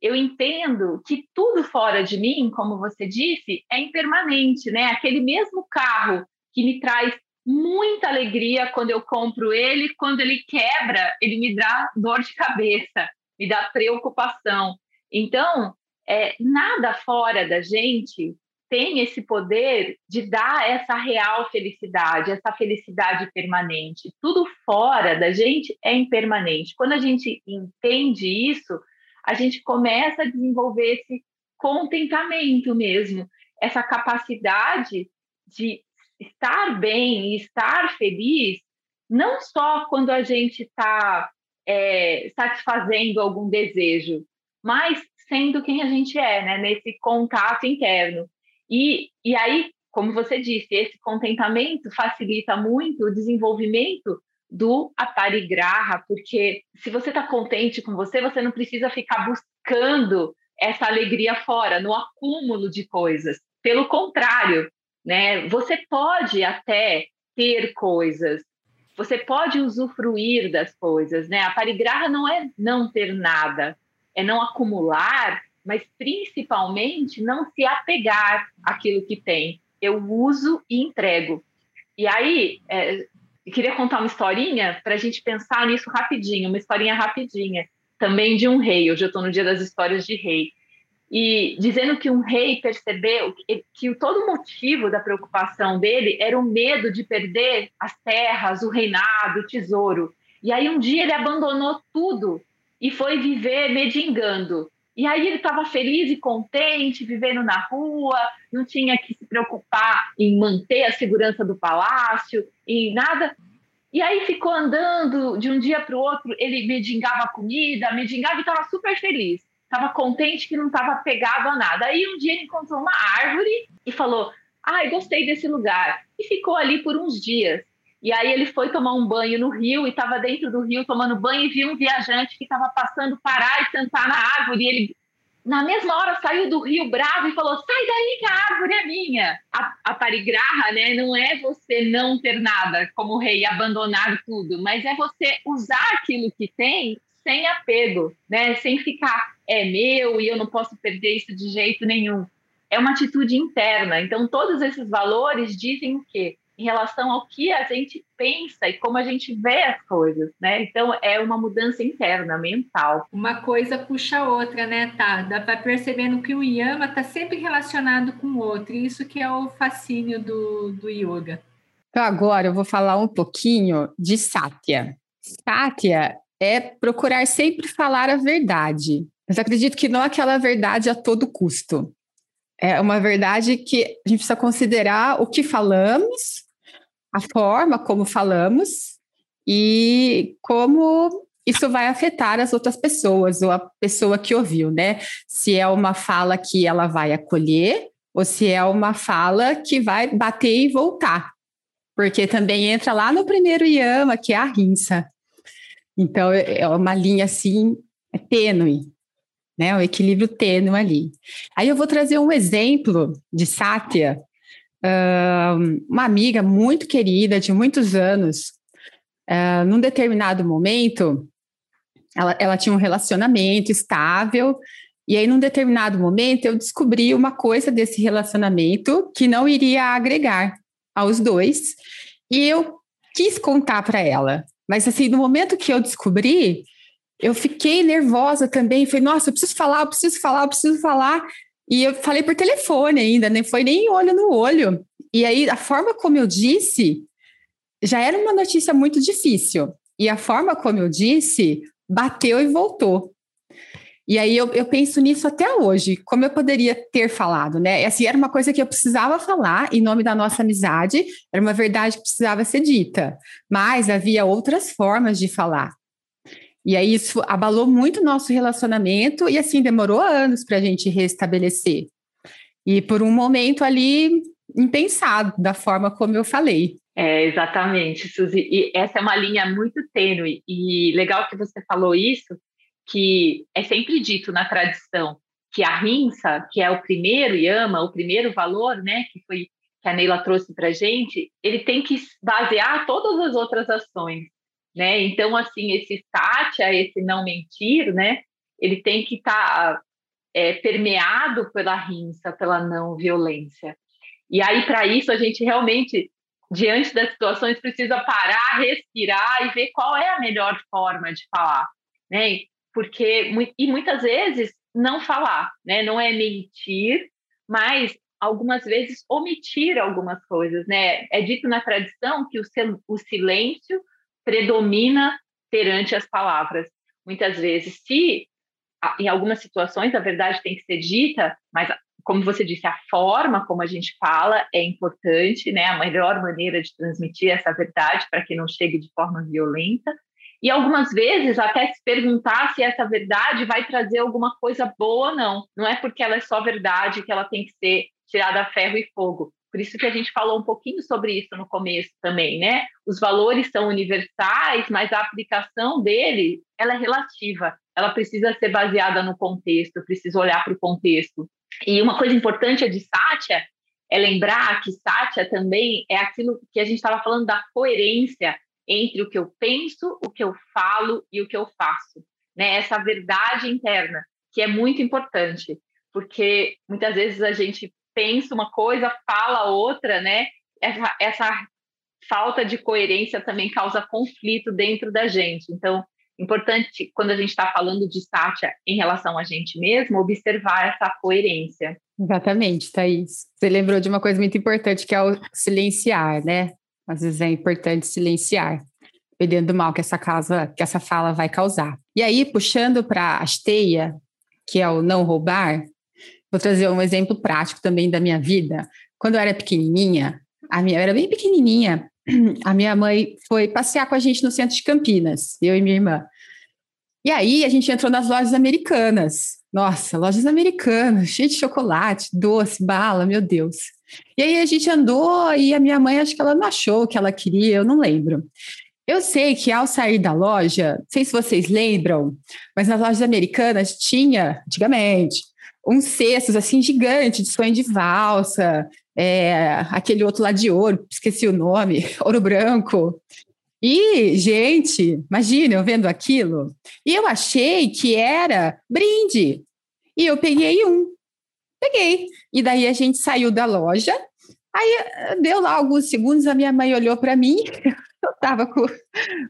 Eu entendo que tudo fora de mim, como você disse, é impermanente, né? Aquele mesmo carro que me traz muita alegria quando eu compro ele, quando ele quebra, ele me dá dor de cabeça, me dá preocupação. Então, é, nada fora da gente tem esse poder de dar essa real felicidade, essa felicidade permanente. Tudo fora da gente é impermanente. Quando a gente entende isso, a gente começa a desenvolver esse contentamento mesmo, essa capacidade de estar bem e estar feliz, não só quando a gente está é, satisfazendo algum desejo, mas sendo quem a gente é, né? nesse contato interno. E, e aí, como você disse, esse contentamento facilita muito o desenvolvimento do aparigraha, porque se você está contente com você, você não precisa ficar buscando essa alegria fora, no acúmulo de coisas. Pelo contrário, né? Você pode até ter coisas, você pode usufruir das coisas, né? A parigraha não é não ter nada, é não acumular, mas principalmente não se apegar àquilo que tem. Eu uso e entrego. E aí, é, queria contar uma historinha para a gente pensar nisso rapidinho, uma historinha rapidinha, também de um rei. Hoje eu estou no dia das histórias de rei e dizendo que um rei percebeu que, que todo o motivo da preocupação dele era o medo de perder as terras, o reinado, o tesouro. E aí um dia ele abandonou tudo e foi viver medingando. E aí ele estava feliz e contente, vivendo na rua, não tinha que se preocupar em manter a segurança do palácio e nada. E aí ficou andando de um dia para o outro, ele medingava comida, medingava e estava super feliz estava contente que não estava pegado a nada. Aí um dia ele encontrou uma árvore e falou: Ai, gostei desse lugar. E ficou ali por uns dias. E aí ele foi tomar um banho no rio e estava dentro do rio tomando banho e viu um viajante que estava passando parar e sentar na árvore. E ele, na mesma hora, saiu do rio bravo e falou: Sai daí que a árvore é minha. A, a parigraha, né, não é você não ter nada como rei, abandonar tudo, mas é você usar aquilo que tem sem apego, né? Sem ficar é meu e eu não posso perder isso de jeito nenhum. É uma atitude interna. Então, todos esses valores dizem o quê? Em relação ao que a gente pensa e como a gente vê as coisas, né? Então, é uma mudança interna, mental. Uma coisa puxa a outra, né, tá? Dá para percebendo que o yama está sempre relacionado com o outro. Isso que é o fascínio do, do yoga. Então, agora eu vou falar um pouquinho de Satya. Satya é procurar sempre falar a verdade. Mas acredito que não aquela verdade a todo custo. É uma verdade que a gente precisa considerar o que falamos, a forma como falamos e como isso vai afetar as outras pessoas ou a pessoa que ouviu, né? Se é uma fala que ela vai acolher ou se é uma fala que vai bater e voltar. Porque também entra lá no primeiro yama, que é a rinça. Então, é, é uma linha assim, é tênue, né? O equilíbrio tênue ali. Aí eu vou trazer um exemplo de Sátia, uma amiga muito querida, de muitos anos. Num determinado momento, ela, ela tinha um relacionamento estável, e aí, num determinado momento, eu descobri uma coisa desse relacionamento que não iria agregar aos dois, e eu quis contar para ela. Mas assim, no momento que eu descobri, eu fiquei nervosa também. Falei, nossa, eu preciso falar, eu preciso falar, eu preciso falar. E eu falei por telefone ainda, nem foi nem olho no olho. E aí, a forma como eu disse, já era uma notícia muito difícil. E a forma como eu disse, bateu e voltou. E aí eu, eu, penso nisso até hoje, como eu poderia ter falado, né? Assim, era uma coisa que eu precisava falar em nome da nossa amizade, era uma verdade que precisava ser dita, mas havia outras formas de falar. E aí isso abalou muito o nosso relacionamento e assim demorou anos para a gente restabelecer. E por um momento ali impensado da forma como eu falei. É, exatamente, Suzy. E essa é uma linha muito tênue. E legal que você falou isso, que é sempre dito na tradição que a rinça, que é o primeiro yama, o primeiro valor, né, que foi que a Neila trouxe para gente, ele tem que basear todas as outras ações, né? Então, assim, esse satya, esse não mentir, né, ele tem que estar tá, é, permeado pela rinça, pela não violência. E aí, para isso, a gente realmente, diante das situações, precisa parar, respirar e ver qual é a melhor forma de falar, né? Porque e muitas vezes não falar, né? Não é mentir, mas algumas vezes omitir algumas coisas, né? É dito na tradição que o, silêncio predomina perante as palavras. Muitas vezes, se em algumas situações a verdade tem que ser dita, mas como você disse, a forma como a gente fala é importante, né? A melhor maneira de transmitir essa verdade para que não chegue de forma violenta e algumas vezes até se perguntar se essa verdade vai trazer alguma coisa boa ou não. Não é porque ela é só verdade que ela tem que ser tirada a ferro e fogo. Por isso que a gente falou um pouquinho sobre isso no começo também, né? Os valores são universais, mas a aplicação dele, ela é relativa. Ela precisa ser baseada no contexto, precisa olhar para o contexto. E uma coisa importante de Sátia é lembrar que Sátia também é aquilo que a gente estava falando da coerência entre o que eu penso, o que eu falo e o que eu faço. Né? Essa verdade interna, que é muito importante, porque muitas vezes a gente pensa uma coisa, fala outra, né? Essa, essa falta de coerência também causa conflito dentro da gente. Então, importante, quando a gente está falando de Sátia em relação a gente mesmo, observar essa coerência. Exatamente, Thaís. Você lembrou de uma coisa muito importante que é o silenciar, né? Às vezes é importante silenciar, dependendo do mal que essa casa, que essa fala vai causar. E aí, puxando para a esteia, que é o não roubar, vou trazer um exemplo prático também da minha vida. Quando eu era pequenininha, a minha eu era bem pequenininha, a minha mãe foi passear com a gente no centro de Campinas, eu e minha irmã. E aí a gente entrou nas lojas americanas. Nossa, lojas americanas, cheio de chocolate, doce, bala, meu Deus. E aí a gente andou e a minha mãe, acho que ela não achou o que ela queria, eu não lembro. Eu sei que ao sair da loja, não sei se vocês lembram, mas nas lojas americanas tinha, antigamente, uns cestos assim gigantes de sonho de valsa, é, aquele outro lá de ouro, esqueci o nome, *laughs* ouro branco. E, gente, imagina eu vendo aquilo. E eu achei que era brinde. E eu peguei um. Peguei. E daí a gente saiu da loja. Aí deu lá alguns segundos, a minha mãe olhou para mim. *laughs* Eu estava com,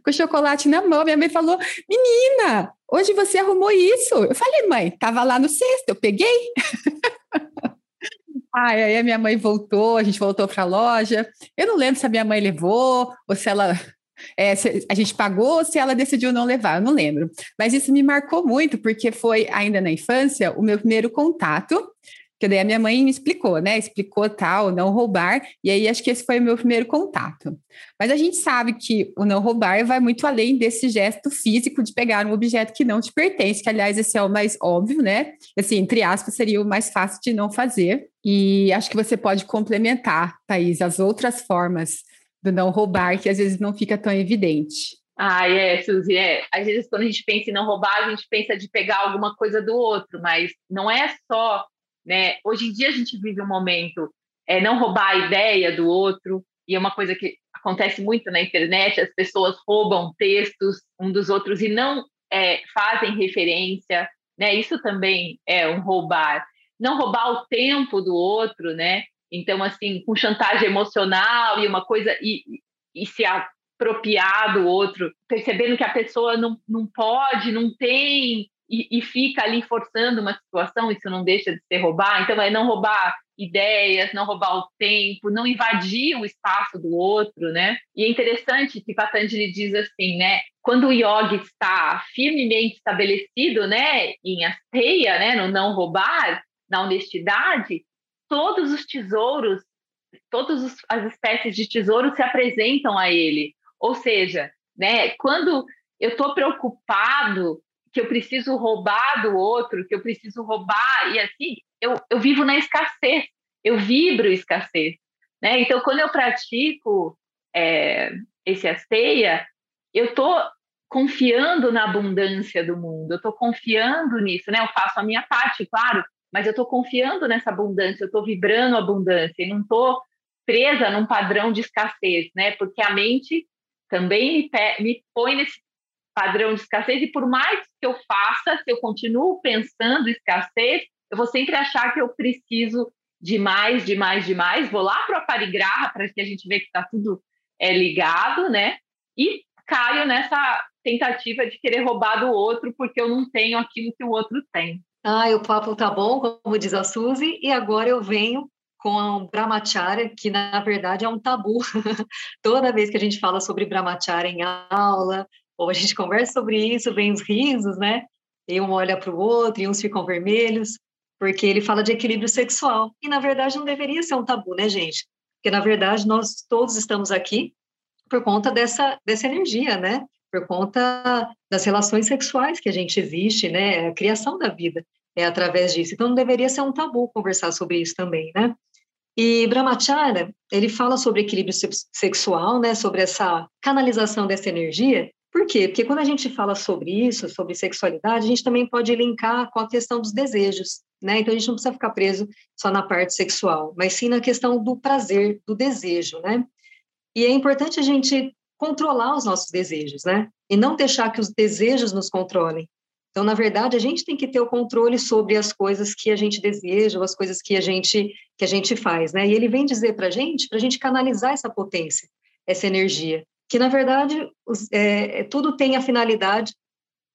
com chocolate na mão. Minha mãe falou: Menina, onde você arrumou isso? Eu falei, mãe, estava lá no cesto, eu peguei. *laughs* Ai, aí a minha mãe voltou, a gente voltou para a loja. Eu não lembro se a minha mãe levou ou se ela é, a gente pagou ou se ela decidiu não levar, eu não lembro. Mas isso me marcou muito, porque foi ainda na infância o meu primeiro contato, que daí a minha mãe me explicou, né? Explicou tal, não roubar, e aí acho que esse foi o meu primeiro contato. Mas a gente sabe que o não roubar vai muito além desse gesto físico de pegar um objeto que não te pertence, que aliás esse é o mais óbvio, né? Assim, entre aspas, seria o mais fácil de não fazer. E acho que você pode complementar, Thaís, as outras formas do não roubar, que às vezes não fica tão evidente. Ah, é, Suzy, é. Às vezes, quando a gente pensa em não roubar, a gente pensa de pegar alguma coisa do outro, mas não é só, né? Hoje em dia a gente vive um momento, é não roubar a ideia do outro, e é uma coisa que acontece muito na internet, as pessoas roubam textos um dos outros e não é, fazem referência, né? Isso também é um roubar. Não roubar o tempo do outro, né? Então, assim, com chantagem emocional e uma coisa, e, e se apropriar do outro, percebendo que a pessoa não, não pode, não tem, e, e, fica ali forçando uma situação, isso não deixa de ser roubar. Então, é não roubar ideias, não roubar o tempo, não invadir o espaço do outro, né? E é interessante que Patanjali diz assim, né? Quando o yoga está firmemente estabelecido, né, em asteia, né, no não roubar, na honestidade, todos os tesouros, todas as espécies de tesouros se apresentam a ele. Ou seja, né, quando eu estou preocupado que eu preciso roubar do outro, que eu preciso roubar, e assim, eu, eu vivo na escassez, eu vibro escassez. Né? Então, quando eu pratico é, esse asteia, eu estou confiando na abundância do mundo, eu estou confiando nisso, né? Eu faço a minha parte, claro, mas eu estou confiando nessa abundância, eu estou vibrando abundância e não estou presa num padrão de escassez, né? Porque a mente também me, me põe nesse padrão de escassez e por mais que eu faça, se eu continuo pensando escassez, eu vou sempre achar que eu preciso de mais, de mais, de mais. Vou lá para o aparigraha para que a gente vê que está tudo é, ligado, né? E caio nessa tentativa de querer roubar do outro porque eu não tenho aquilo que o outro tem. Ah, o papo tá bom, como diz a Suzy, e agora eu venho com o Brahmacharya, que na verdade é um tabu. *laughs* Toda vez que a gente fala sobre Brahmacharya em aula, ou a gente conversa sobre isso, vem os risos, né? E um olha para o outro e uns ficam vermelhos, porque ele fala de equilíbrio sexual. E na verdade não deveria ser um tabu, né, gente? Porque na verdade nós todos estamos aqui por conta dessa, dessa energia, né? Por conta das relações sexuais que a gente existe, né? A criação da vida é, através disso. Então, não deveria ser um tabu conversar sobre isso também, né? E Brahmacharya, ele fala sobre equilíbrio sexual, né, sobre essa canalização dessa energia. Por quê? Porque quando a gente fala sobre isso, sobre sexualidade, a gente também pode linkar com a questão dos desejos, né? Então a gente não precisa ficar preso só na parte sexual, mas sim na questão do prazer, do desejo, né? E é importante a gente controlar os nossos desejos, né? E não deixar que os desejos nos controlem. Então, na verdade, a gente tem que ter o controle sobre as coisas que a gente deseja, ou as coisas que a gente que a gente faz, né? E ele vem dizer para a gente, para a gente canalizar essa potência, essa energia, que na verdade os, é, tudo tem a finalidade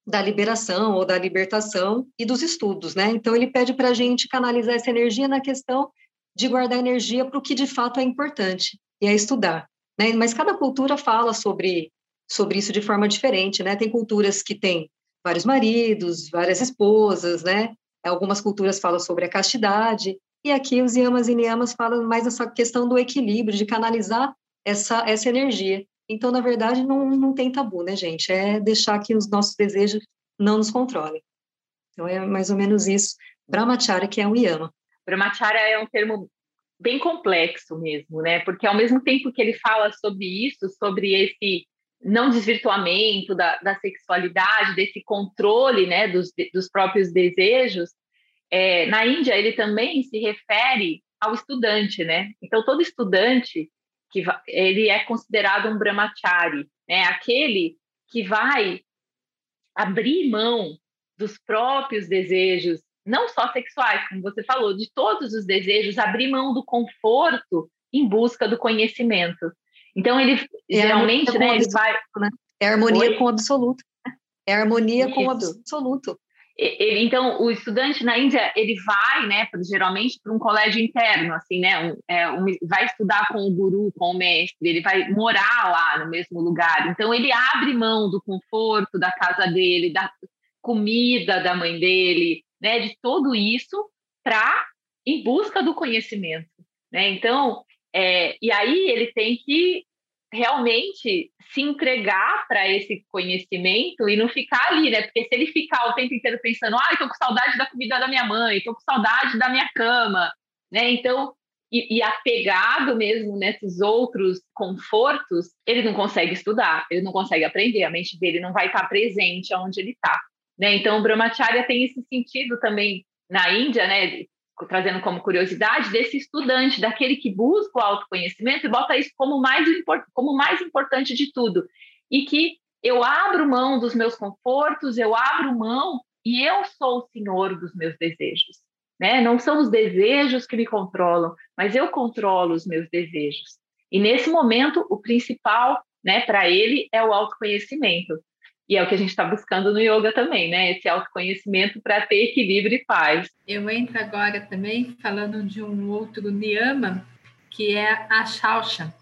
da liberação ou da libertação e dos estudos, né? Então ele pede para a gente canalizar essa energia na questão de guardar energia para o que de fato é importante e é estudar, né? Mas cada cultura fala sobre sobre isso de forma diferente, né? Tem culturas que têm vários maridos, várias esposas, né? Algumas culturas falam sobre a castidade e aqui os yamas e niyamas falam mais essa questão do equilíbrio, de canalizar essa essa energia. Então, na verdade, não, não tem tabu, né, gente? É deixar que os nossos desejos não nos controlem. Então, é mais ou menos isso. Brahmacharya, que é um yama. Brahmacharya é um termo bem complexo mesmo, né? Porque ao mesmo tempo que ele fala sobre isso, sobre esse não desvirtuamento da, da sexualidade, desse controle, né, dos, dos próprios desejos, é, na Índia ele também se refere ao estudante, né? Então todo estudante que ele é considerado um brahmachari, né? Aquele que vai abrir mão dos próprios desejos, não só sexuais, como você falou, de todos os desejos, abrir mão do conforto em busca do conhecimento. Então ele é geralmente, né, ele vai, né? É harmonia Oi? com o absoluto. É harmonia Isso. com o absoluto. Ele, então, o estudante na Índia, ele vai, né, geralmente para um colégio interno, assim, né, um, é, um, vai estudar com o guru, com o mestre, ele vai morar lá no mesmo lugar. Então, ele abre mão do conforto da casa dele, da comida da mãe dele, né, de tudo isso para em busca do conhecimento, né? Então, é, e aí ele tem que realmente se entregar para esse conhecimento e não ficar ali, né? Porque se ele ficar o tempo inteiro pensando, ah, estou com saudade da comida da minha mãe, estou com saudade da minha cama, né? Então, e, e, apegado mesmo nesses outros confortos, ele não consegue estudar, ele não consegue aprender, a mente dele não vai estar presente onde ele está. Né? Então, o Brahmacharya tem esse sentido também na Índia, né? trazendo como curiosidade, desse estudante, daquele que busca o autoconhecimento e bota isso como mais, como mais importante de tudo. E que eu abro mão dos meus confortos, eu abro mão e eu sou o senhor dos meus desejos. Né? Não são os desejos que me controlam, mas eu controlo os meus desejos. E nesse momento, o principal né, para ele é o autoconhecimento. E é o que a gente está buscando no yoga também, né? Esse autoconhecimento para ter equilíbrio e paz. Eu entro agora também falando de um outro niyama, que é a shausha,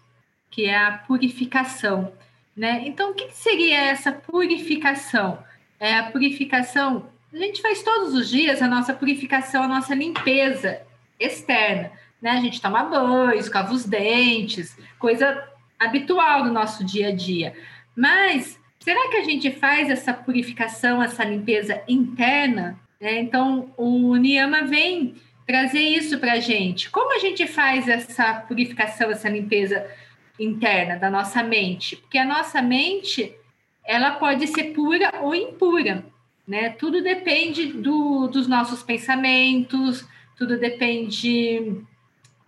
que é a purificação. Né? Então, o que seria essa purificação? É a purificação, a gente faz todos os dias a nossa purificação, a nossa limpeza externa. Né? A gente toma banho, escova os dentes, coisa habitual do nosso dia a dia. Mas Será que a gente faz essa purificação, essa limpeza interna? É, então, o Niyama vem trazer isso para a gente. Como a gente faz essa purificação, essa limpeza interna da nossa mente? Porque a nossa mente, ela pode ser pura ou impura, né? Tudo depende do, dos nossos pensamentos, tudo depende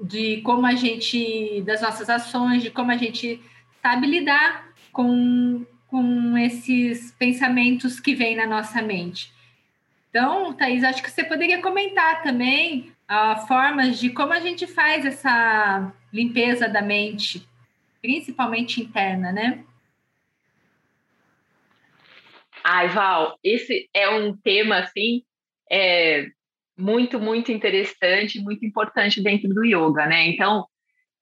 de como a gente, das nossas ações, de como a gente sabe lidar com com esses pensamentos que vêm na nossa mente. Então, Thaís, acho que você poderia comentar também uh, formas de como a gente faz essa limpeza da mente, principalmente interna, né? Ai, Val, esse é um tema, assim, é, muito, muito interessante, muito importante dentro do yoga, né? Então,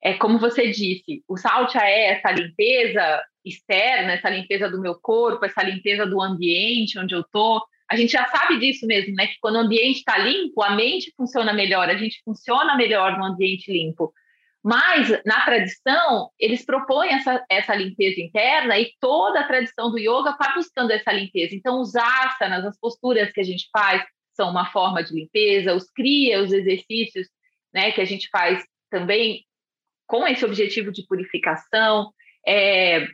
é como você disse, o saltya é essa limpeza externa, essa limpeza do meu corpo, essa limpeza do ambiente onde eu estou. A gente já sabe disso mesmo, né? Que quando o ambiente está limpo, a mente funciona melhor, a gente funciona melhor no ambiente limpo. Mas, na tradição, eles propõem essa, essa limpeza interna e toda a tradição do yoga está buscando essa limpeza. Então, os asanas, as posturas que a gente faz, são uma forma de limpeza, os kriya, os exercícios né, que a gente faz também com esse objetivo de purificação. É,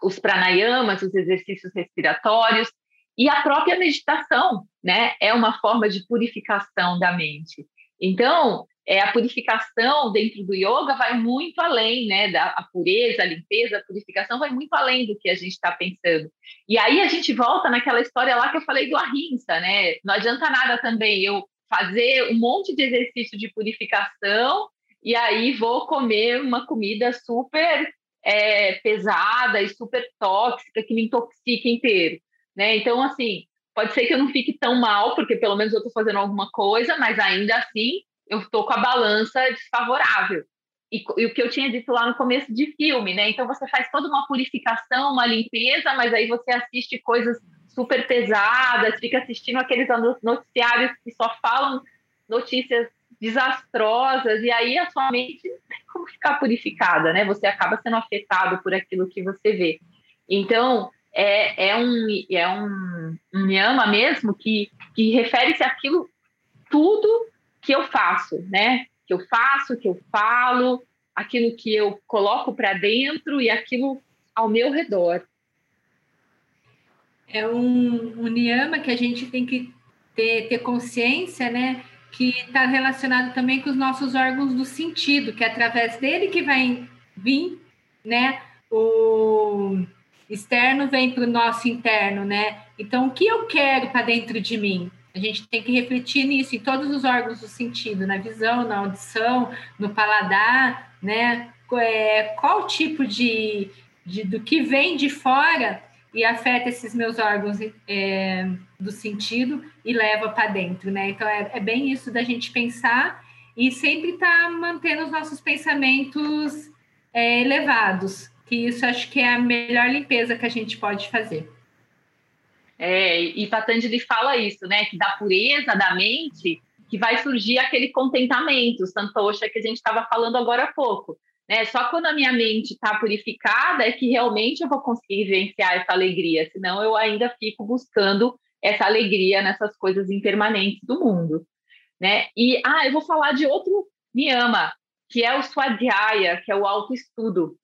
os pranayamas, os exercícios respiratórios e a própria meditação, né? É uma forma de purificação da mente. Então, é, a purificação dentro do yoga vai muito além, né? Da a pureza, a limpeza, a purificação vai muito além do que a gente está pensando. E aí a gente volta naquela história lá que eu falei do ahimsa, né? Não adianta nada também eu fazer um monte de exercício de purificação e aí vou comer uma comida super é, pesada e super tóxica que me intoxica inteiro, né? Então, assim, pode ser que eu não fique tão mal, porque pelo menos eu estou fazendo alguma coisa, mas ainda assim eu estou com a balança desfavorável. E, e, o que eu tinha dito lá no começo de filme, né? Então você faz toda uma purificação, uma limpeza, mas aí você assiste coisas super pesadas, fica assistindo aqueles noticiários que só falam notícias desastrosas, e aí a sua mente não tem como ficar purificada, né? Você acaba sendo afetado por aquilo que você vê. Então, é, é um, é um, um yama mesmo que, que refere-se àquilo tudo que eu faço, né? Que eu faço, que eu falo, aquilo que eu coloco para dentro e aquilo ao meu redor. É um, um niyama que a gente tem que ter, ter consciência, né? Que está relacionado também com os nossos órgãos do sentido, que é através dele que vai vir, né? O externo vem para o nosso interno, né? Então, o que eu quero para dentro de mim? A gente tem que refletir nisso em todos os órgãos do sentido, na visão, na audição, no paladar, né? É, qual tipo de, de do que vem de fora e afeta esses meus órgãos é, do sentido e leva para dentro, né? Então é, é, bem isso da gente pensar e sempre estar tá mantendo os nossos pensamentos é, elevados, que isso acho que é a melhor limpeza que a gente pode fazer. É, e Patanjali fala isso, né? Que da pureza da mente que vai surgir aquele contentamento, Santosha, que a gente estava falando agora há pouco. Né? Só quando a minha mente está purificada é que realmente eu vou conseguir vivenciar essa alegria, senão eu ainda fico buscando essa alegria nessas coisas impermanentes do mundo. Né? E ah, eu vou falar de outro niyama, que é o swadhyaya, que é o autoestudo.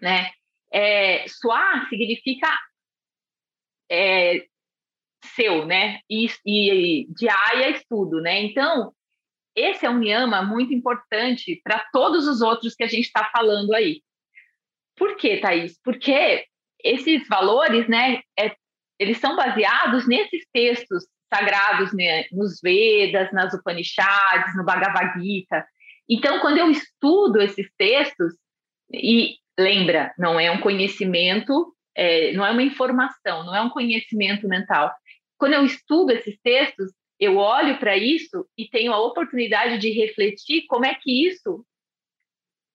Né? É, swa significa é, seu, né? E, e diária é estudo, né? Então, esse é um yama muito importante para todos os outros que a gente está falando aí. Por quê, Thaís? Porque esses valores, né, é, eles são baseados nesses textos sagrados, né, nos Vedas, nas Upanishads, no Bhagavad Gita. Então, quando eu estudo esses textos, e lembra, não é um conhecimento é, não é uma informação, não é um conhecimento mental. Quando eu estudo esses textos, eu olho para isso e tenho a oportunidade de refletir como é que isso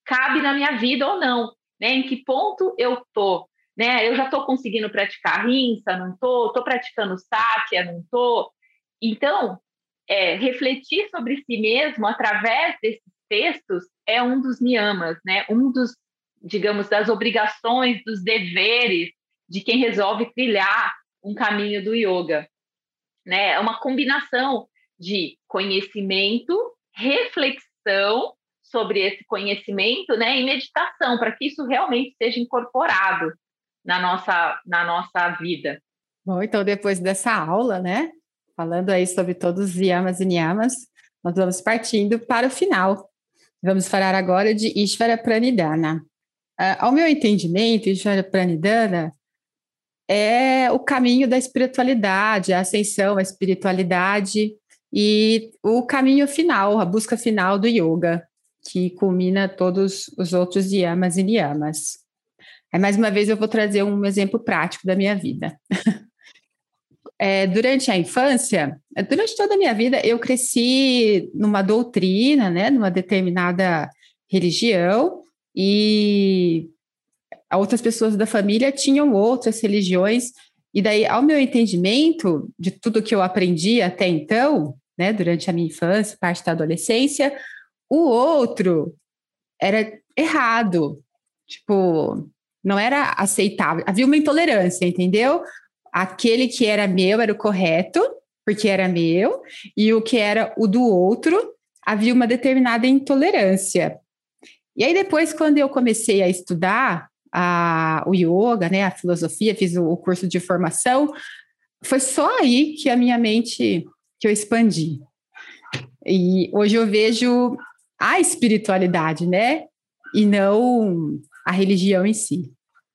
cabe na minha vida ou não, né? Em que ponto eu tô, né? Eu já estou conseguindo praticar rinsa, não tô? Estou praticando sátia, não tô? Então, é, refletir sobre si mesmo através desses textos é um dos niyamas, né? Um dos digamos, das obrigações, dos deveres de quem resolve trilhar um caminho do yoga. Né? É uma combinação de conhecimento, reflexão sobre esse conhecimento né? e meditação, para que isso realmente seja incorporado na nossa, na nossa vida. Bom, então depois dessa aula, né, falando aí sobre todos os yamas e niyamas, nós vamos partindo para o final. Vamos falar agora de Ishvara Pranidhana. Uh, ao meu entendimento, Ishvara Pranidhana é o caminho da espiritualidade, a ascensão, a espiritualidade e o caminho final, a busca final do yoga, que culmina todos os outros yamas e niyamas. Aí, mais uma vez, eu vou trazer um exemplo prático da minha vida. *laughs* é, durante a infância, durante toda a minha vida, eu cresci numa doutrina, né, numa determinada religião, e outras pessoas da família tinham outras religiões, e daí, ao meu entendimento de tudo que eu aprendi até então, né, durante a minha infância, parte da adolescência, o outro era errado, tipo, não era aceitável, havia uma intolerância, entendeu? Aquele que era meu era o correto, porque era meu, e o que era o do outro, havia uma determinada intolerância. E aí depois, quando eu comecei a estudar a, o yoga, né, a filosofia, fiz o, o curso de formação, foi só aí que a minha mente, que eu expandi. E hoje eu vejo a espiritualidade, né? E não a religião em si.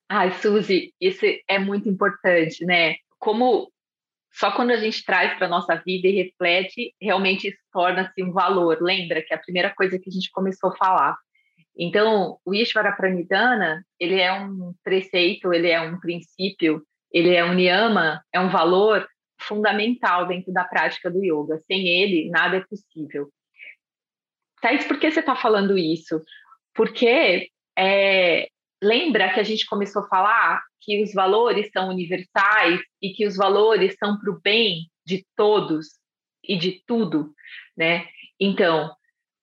Ai, Suzy, isso é muito importante, né? Como só quando a gente traz para a nossa vida e reflete, realmente isso torna-se um valor. Lembra que é a primeira coisa que a gente começou a falar. Então, o Ishvara Pranidhana, ele é um preceito, ele é um princípio, ele é um niyama, é um valor fundamental dentro da prática do yoga. Sem ele, nada é possível. Thaís, por que você está falando isso? Porque é, lembra que a gente começou a falar que os valores são universais e que os valores são para o bem de todos e de tudo, né? Então,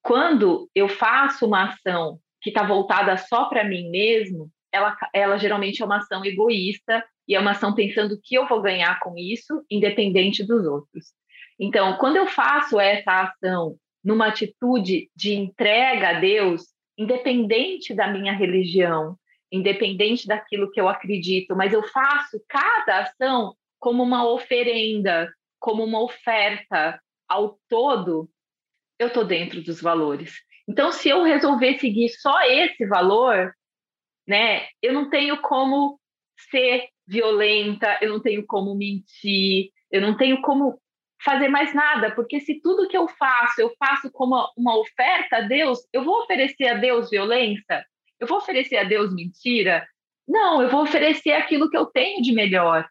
quando eu faço uma ação que está voltada só para mim mesmo, ela, ela geralmente é uma ação egoísta e é uma ação pensando o que eu vou ganhar com isso, independente dos outros. Então, quando eu faço essa ação numa atitude de entrega a Deus, independente da minha religião, independente daquilo que eu acredito, mas eu faço cada ação como uma oferenda, como uma oferta ao todo, eu estou dentro dos valores. Então, se eu resolver seguir só esse valor, né, eu não tenho como ser violenta, eu não tenho como mentir, eu não tenho como fazer mais nada, porque se tudo que eu faço, eu faço como uma oferta a Deus, eu vou oferecer a Deus violência? Eu vou oferecer a Deus mentira? Não, eu vou oferecer aquilo que eu tenho de melhor.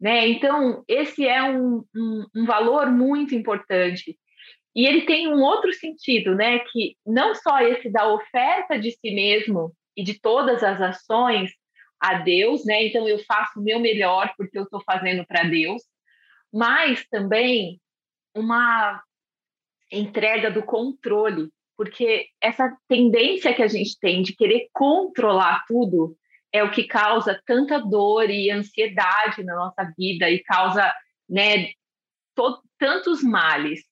Né? Então, esse é um, um, um valor muito importante. E ele tem um outro sentido, né? Que não só esse da oferta de si mesmo e de todas as ações a Deus, né? Então eu faço o meu melhor porque eu estou fazendo para Deus, mas também uma entrega do controle, porque essa tendência que a gente tem de querer controlar tudo é o que causa tanta dor e ansiedade na nossa vida e causa né, tantos males.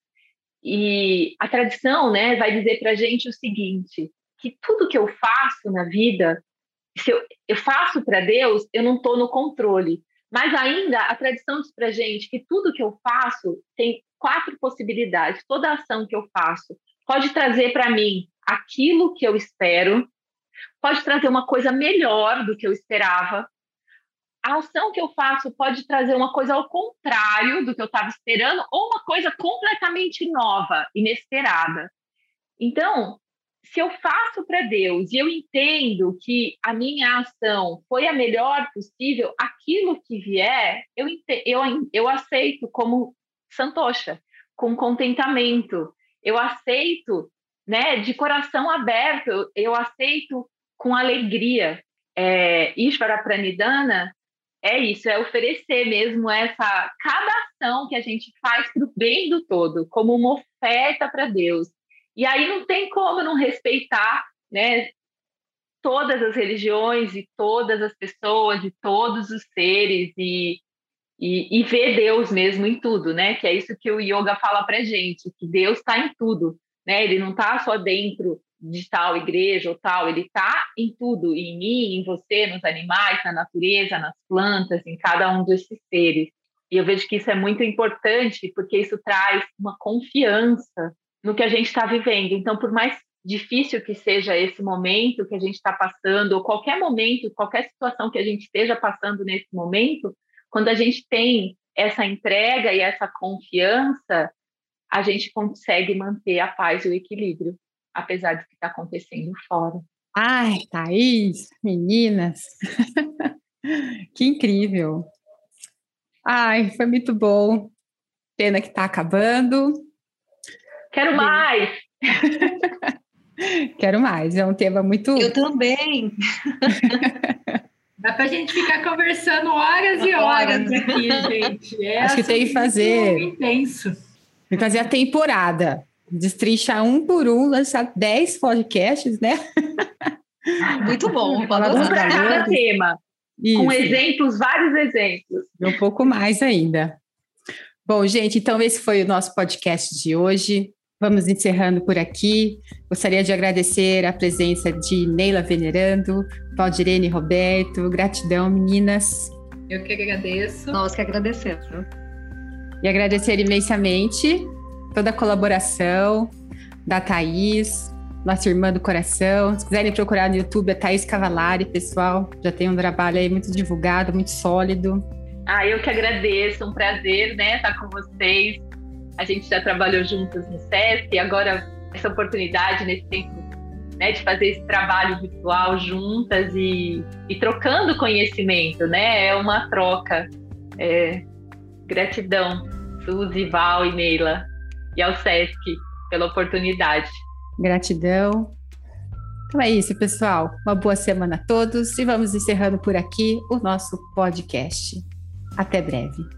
E a tradição né, vai dizer para a gente o seguinte, que tudo que eu faço na vida, se eu, eu faço para Deus, eu não estou no controle. Mas ainda a tradição diz para a gente que tudo que eu faço tem quatro possibilidades. Toda ação que eu faço pode trazer para mim aquilo que eu espero, pode trazer uma coisa melhor do que eu esperava. A ação que eu faço pode trazer uma coisa ao contrário do que eu estava esperando, ou uma coisa completamente nova, inesperada. Então, se eu faço para Deus e eu entendo que a minha ação foi a melhor possível, aquilo que vier, eu, eu, eu aceito como santocha, com contentamento, eu aceito, né, de coração aberto, eu, aceito com alegria. É, Ishvara Pranidhana é isso, é oferecer mesmo essa cada ação que a gente faz para o bem do todo, como uma oferta para Deus. E aí não tem como não respeitar, né, todas as religiões e todas as pessoas, e todos os seres e e, e ver Deus mesmo em tudo, né? Que é isso que o yoga fala para gente, que Deus está em tudo, né? Ele não está só dentro de tal igreja ou tal, ele está em tudo, em mim, em você, nos animais, na natureza, nas plantas, em cada um desses seres. E eu vejo que isso é muito importante porque isso traz uma confiança no que a gente está vivendo. Então, por mais difícil que seja esse momento que a gente está passando, ou qualquer momento, qualquer situação que a gente esteja passando nesse momento, quando a gente tem essa entrega e essa confiança, a gente consegue manter a paz e o equilíbrio, apesar do que está acontecendo fora. Ai, Thaís, meninas, *laughs* que incrível. Ai, foi muito bom. Pena que está acabando. Quero mais! *laughs* Quero mais, é um tema muito. Eu também! *laughs* Dá para a gente ficar conversando horas e horas aqui, gente. É Acho que tem que fazer. Intenso. Tem que fazer a temporada. Destrinchar um por um, lançar 10 podcasts, né? Muito bom. *laughs* Um para cada tema. Isso. Com exemplos, vários exemplos. Um pouco mais ainda. Bom, gente, então esse foi o nosso podcast de hoje. Vamos encerrando por aqui. Gostaria de agradecer a presença de Neila Venerando, Valdirene Roberto. Gratidão, meninas. Eu que agradeço. Nós que agradecemos. E agradecer imensamente toda a colaboração da Thaís, nossa irmã do coração. Se quiserem procurar no YouTube, é Thaís Cavalari, pessoal. Já tem um trabalho aí muito divulgado, muito sólido. Ah, eu que agradeço, um prazer, né, estar com vocês. A gente já trabalhou juntas no SESC e agora essa oportunidade nesse tempo né, de fazer esse trabalho virtual juntas e, e trocando conhecimento, né? É uma troca. É, gratidão, Suzy, Val e Neila, e ao SESC pela oportunidade. Gratidão. Então é isso, pessoal. Uma boa semana a todos e vamos encerrando por aqui o nosso podcast. Até breve.